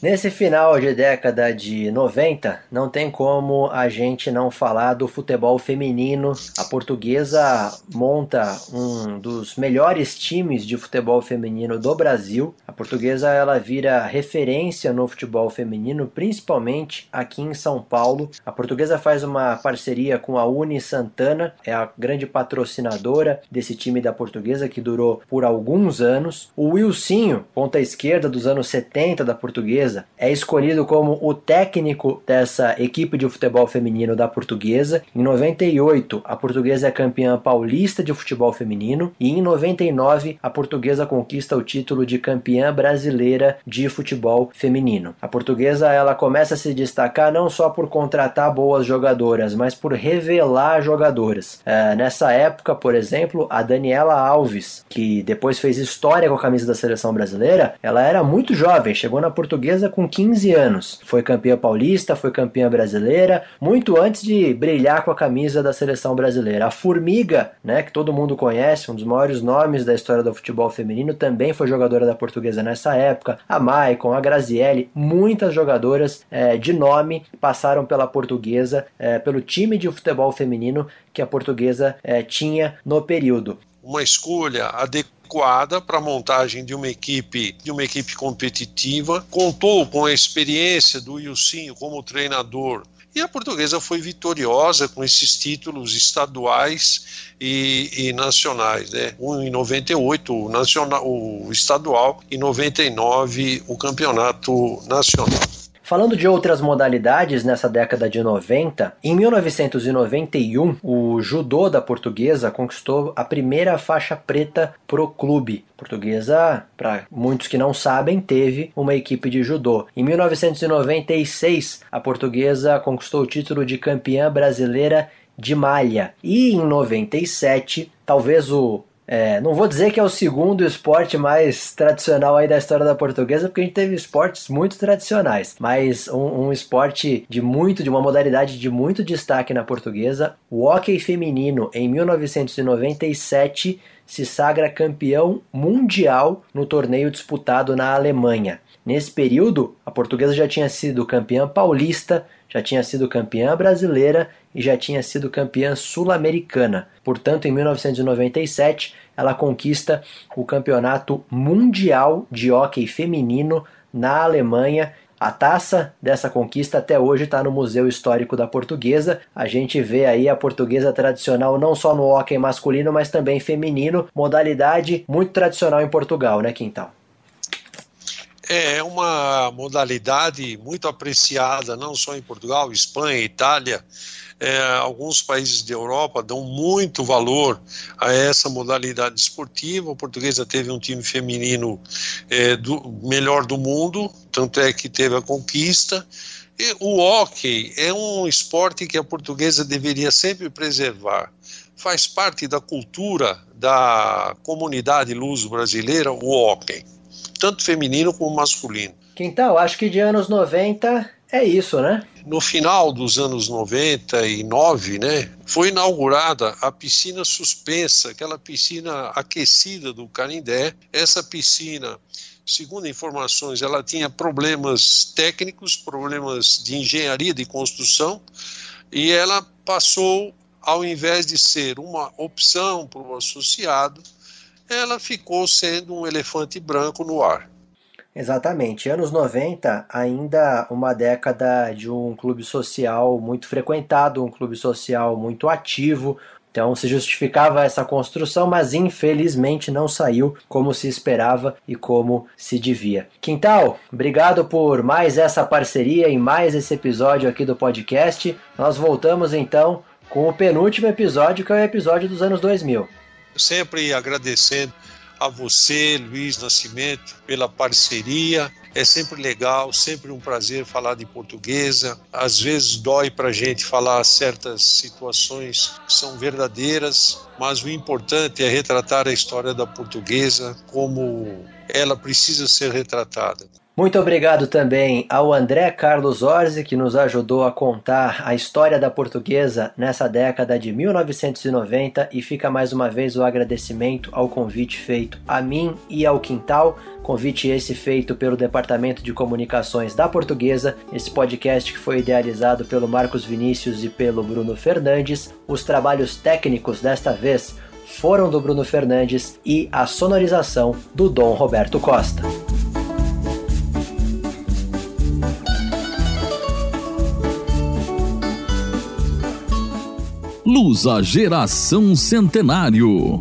Nesse final de década de 90, não tem como a gente não falar do futebol feminino. A portuguesa monta um dos melhores times de futebol feminino do Brasil. A portuguesa ela vira referência no futebol feminino, principalmente aqui em São Paulo. A portuguesa faz uma parceria com a Uni Santana, é a grande patrocinadora desse time da portuguesa que durou por alguns anos. O Wilsinho, ponta esquerda dos anos 70 da portuguesa, Portuguesa, é escolhido como o técnico dessa equipe de futebol feminino da Portuguesa. Em 98, a Portuguesa é campeã paulista de futebol feminino e em 99 a Portuguesa conquista o título de campeã brasileira de futebol feminino. A Portuguesa ela começa a se destacar não só por contratar boas jogadoras, mas por revelar jogadoras. É, nessa época, por exemplo, a Daniela Alves, que depois fez história com a camisa da seleção brasileira, ela era muito jovem, chegou na Portuguesa portuguesa com 15 anos. Foi campeã paulista, foi campeã brasileira, muito antes de brilhar com a camisa da seleção brasileira. A Formiga, né, que todo mundo conhece, um dos maiores nomes da história do futebol feminino, também foi jogadora da portuguesa nessa época. A Maicon, a Grazielli, muitas jogadoras é, de nome passaram pela portuguesa, é, pelo time de futebol feminino que a portuguesa é, tinha no período. Uma escolha adequada adequada para a montagem de uma equipe de uma equipe competitiva. Contou com a experiência do Ilcinho como treinador e a portuguesa foi vitoriosa com esses títulos estaduais e, e nacionais, né? Um em 98 o nacional, o estadual e 99 o campeonato nacional. Falando de outras modalidades nessa década de 90, em 1991, o judô da portuguesa conquistou a primeira faixa preta pro clube. portuguesa, para muitos que não sabem, teve uma equipe de judô. Em 1996, a portuguesa conquistou o título de campeã brasileira de malha. E em 97, talvez o É, não vou dizer que é o segundo esporte mais tradicional aí da história da portuguesa, porque a gente teve esportes muito tradicionais, mas um, um esporte de muito, de uma modalidade de muito destaque na portuguesa, o hockey feminino em 1997 se sagra campeão mundial no torneio disputado na Alemanha. Nesse período, a portuguesa já tinha sido campeã paulista, já tinha sido campeã brasileira e já tinha sido campeã sul-americana. Portanto, em 1997, ela conquista o campeonato mundial de hóquei feminino na Alemanha a taça dessa conquista até hoje está no Museu Histórico da Portuguesa. A gente vê aí a portuguesa tradicional não só no hóquei masculino, mas também feminino, modalidade muito tradicional em Portugal, né, Quintal? É uma modalidade muito apreciada, não só em Portugal, Espanha, Itália, é, alguns países da Europa dão muito valor a essa modalidade esportiva. A portuguesa teve um time feminino é, do, melhor do mundo, tanto é que teve a conquista. E o hockey é um esporte que a portuguesa deveria sempre preservar. Faz parte da cultura da comunidade luso-brasileira o hockey, tanto feminino como masculino. Quintal, acho que de anos 90 é isso, né? No final dos anos 99, né, foi inaugurada a piscina suspensa, aquela piscina aquecida do Canindé. Essa piscina, segundo informações, ela tinha problemas técnicos, problemas de engenharia de construção, e ela passou, ao invés de ser uma opção para o associado, ela ficou sendo um elefante branco no ar. Exatamente. Anos 90, ainda uma década de um clube social muito frequentado, um clube social muito ativo. Então se justificava essa construção, mas infelizmente não saiu como se esperava e como se devia. Quintal, obrigado por mais essa parceria e mais esse episódio aqui do podcast. Nós voltamos então com o penúltimo episódio, que é o episódio dos anos 2000. Sempre agradecendo a você, Luiz Nascimento, pela parceria. É sempre legal, sempre um prazer falar de portuguesa. Às vezes dói para a gente falar certas situações que são verdadeiras, mas o importante é retratar a história da portuguesa como ela precisa ser retratada. Muito obrigado também ao André Carlos Orzi, que nos ajudou a contar a história da portuguesa nessa década de 1990 e fica mais uma vez o agradecimento ao convite feito a mim e ao Quintal, convite esse feito pelo Departamento de Comunicações da Portuguesa, esse podcast que foi idealizado pelo Marcos Vinícius e pelo Bruno Fernandes. Os trabalhos técnicos desta vez foram do Bruno Fernandes e a sonorização do Dom Roberto Costa. Luz a Geração Centenário.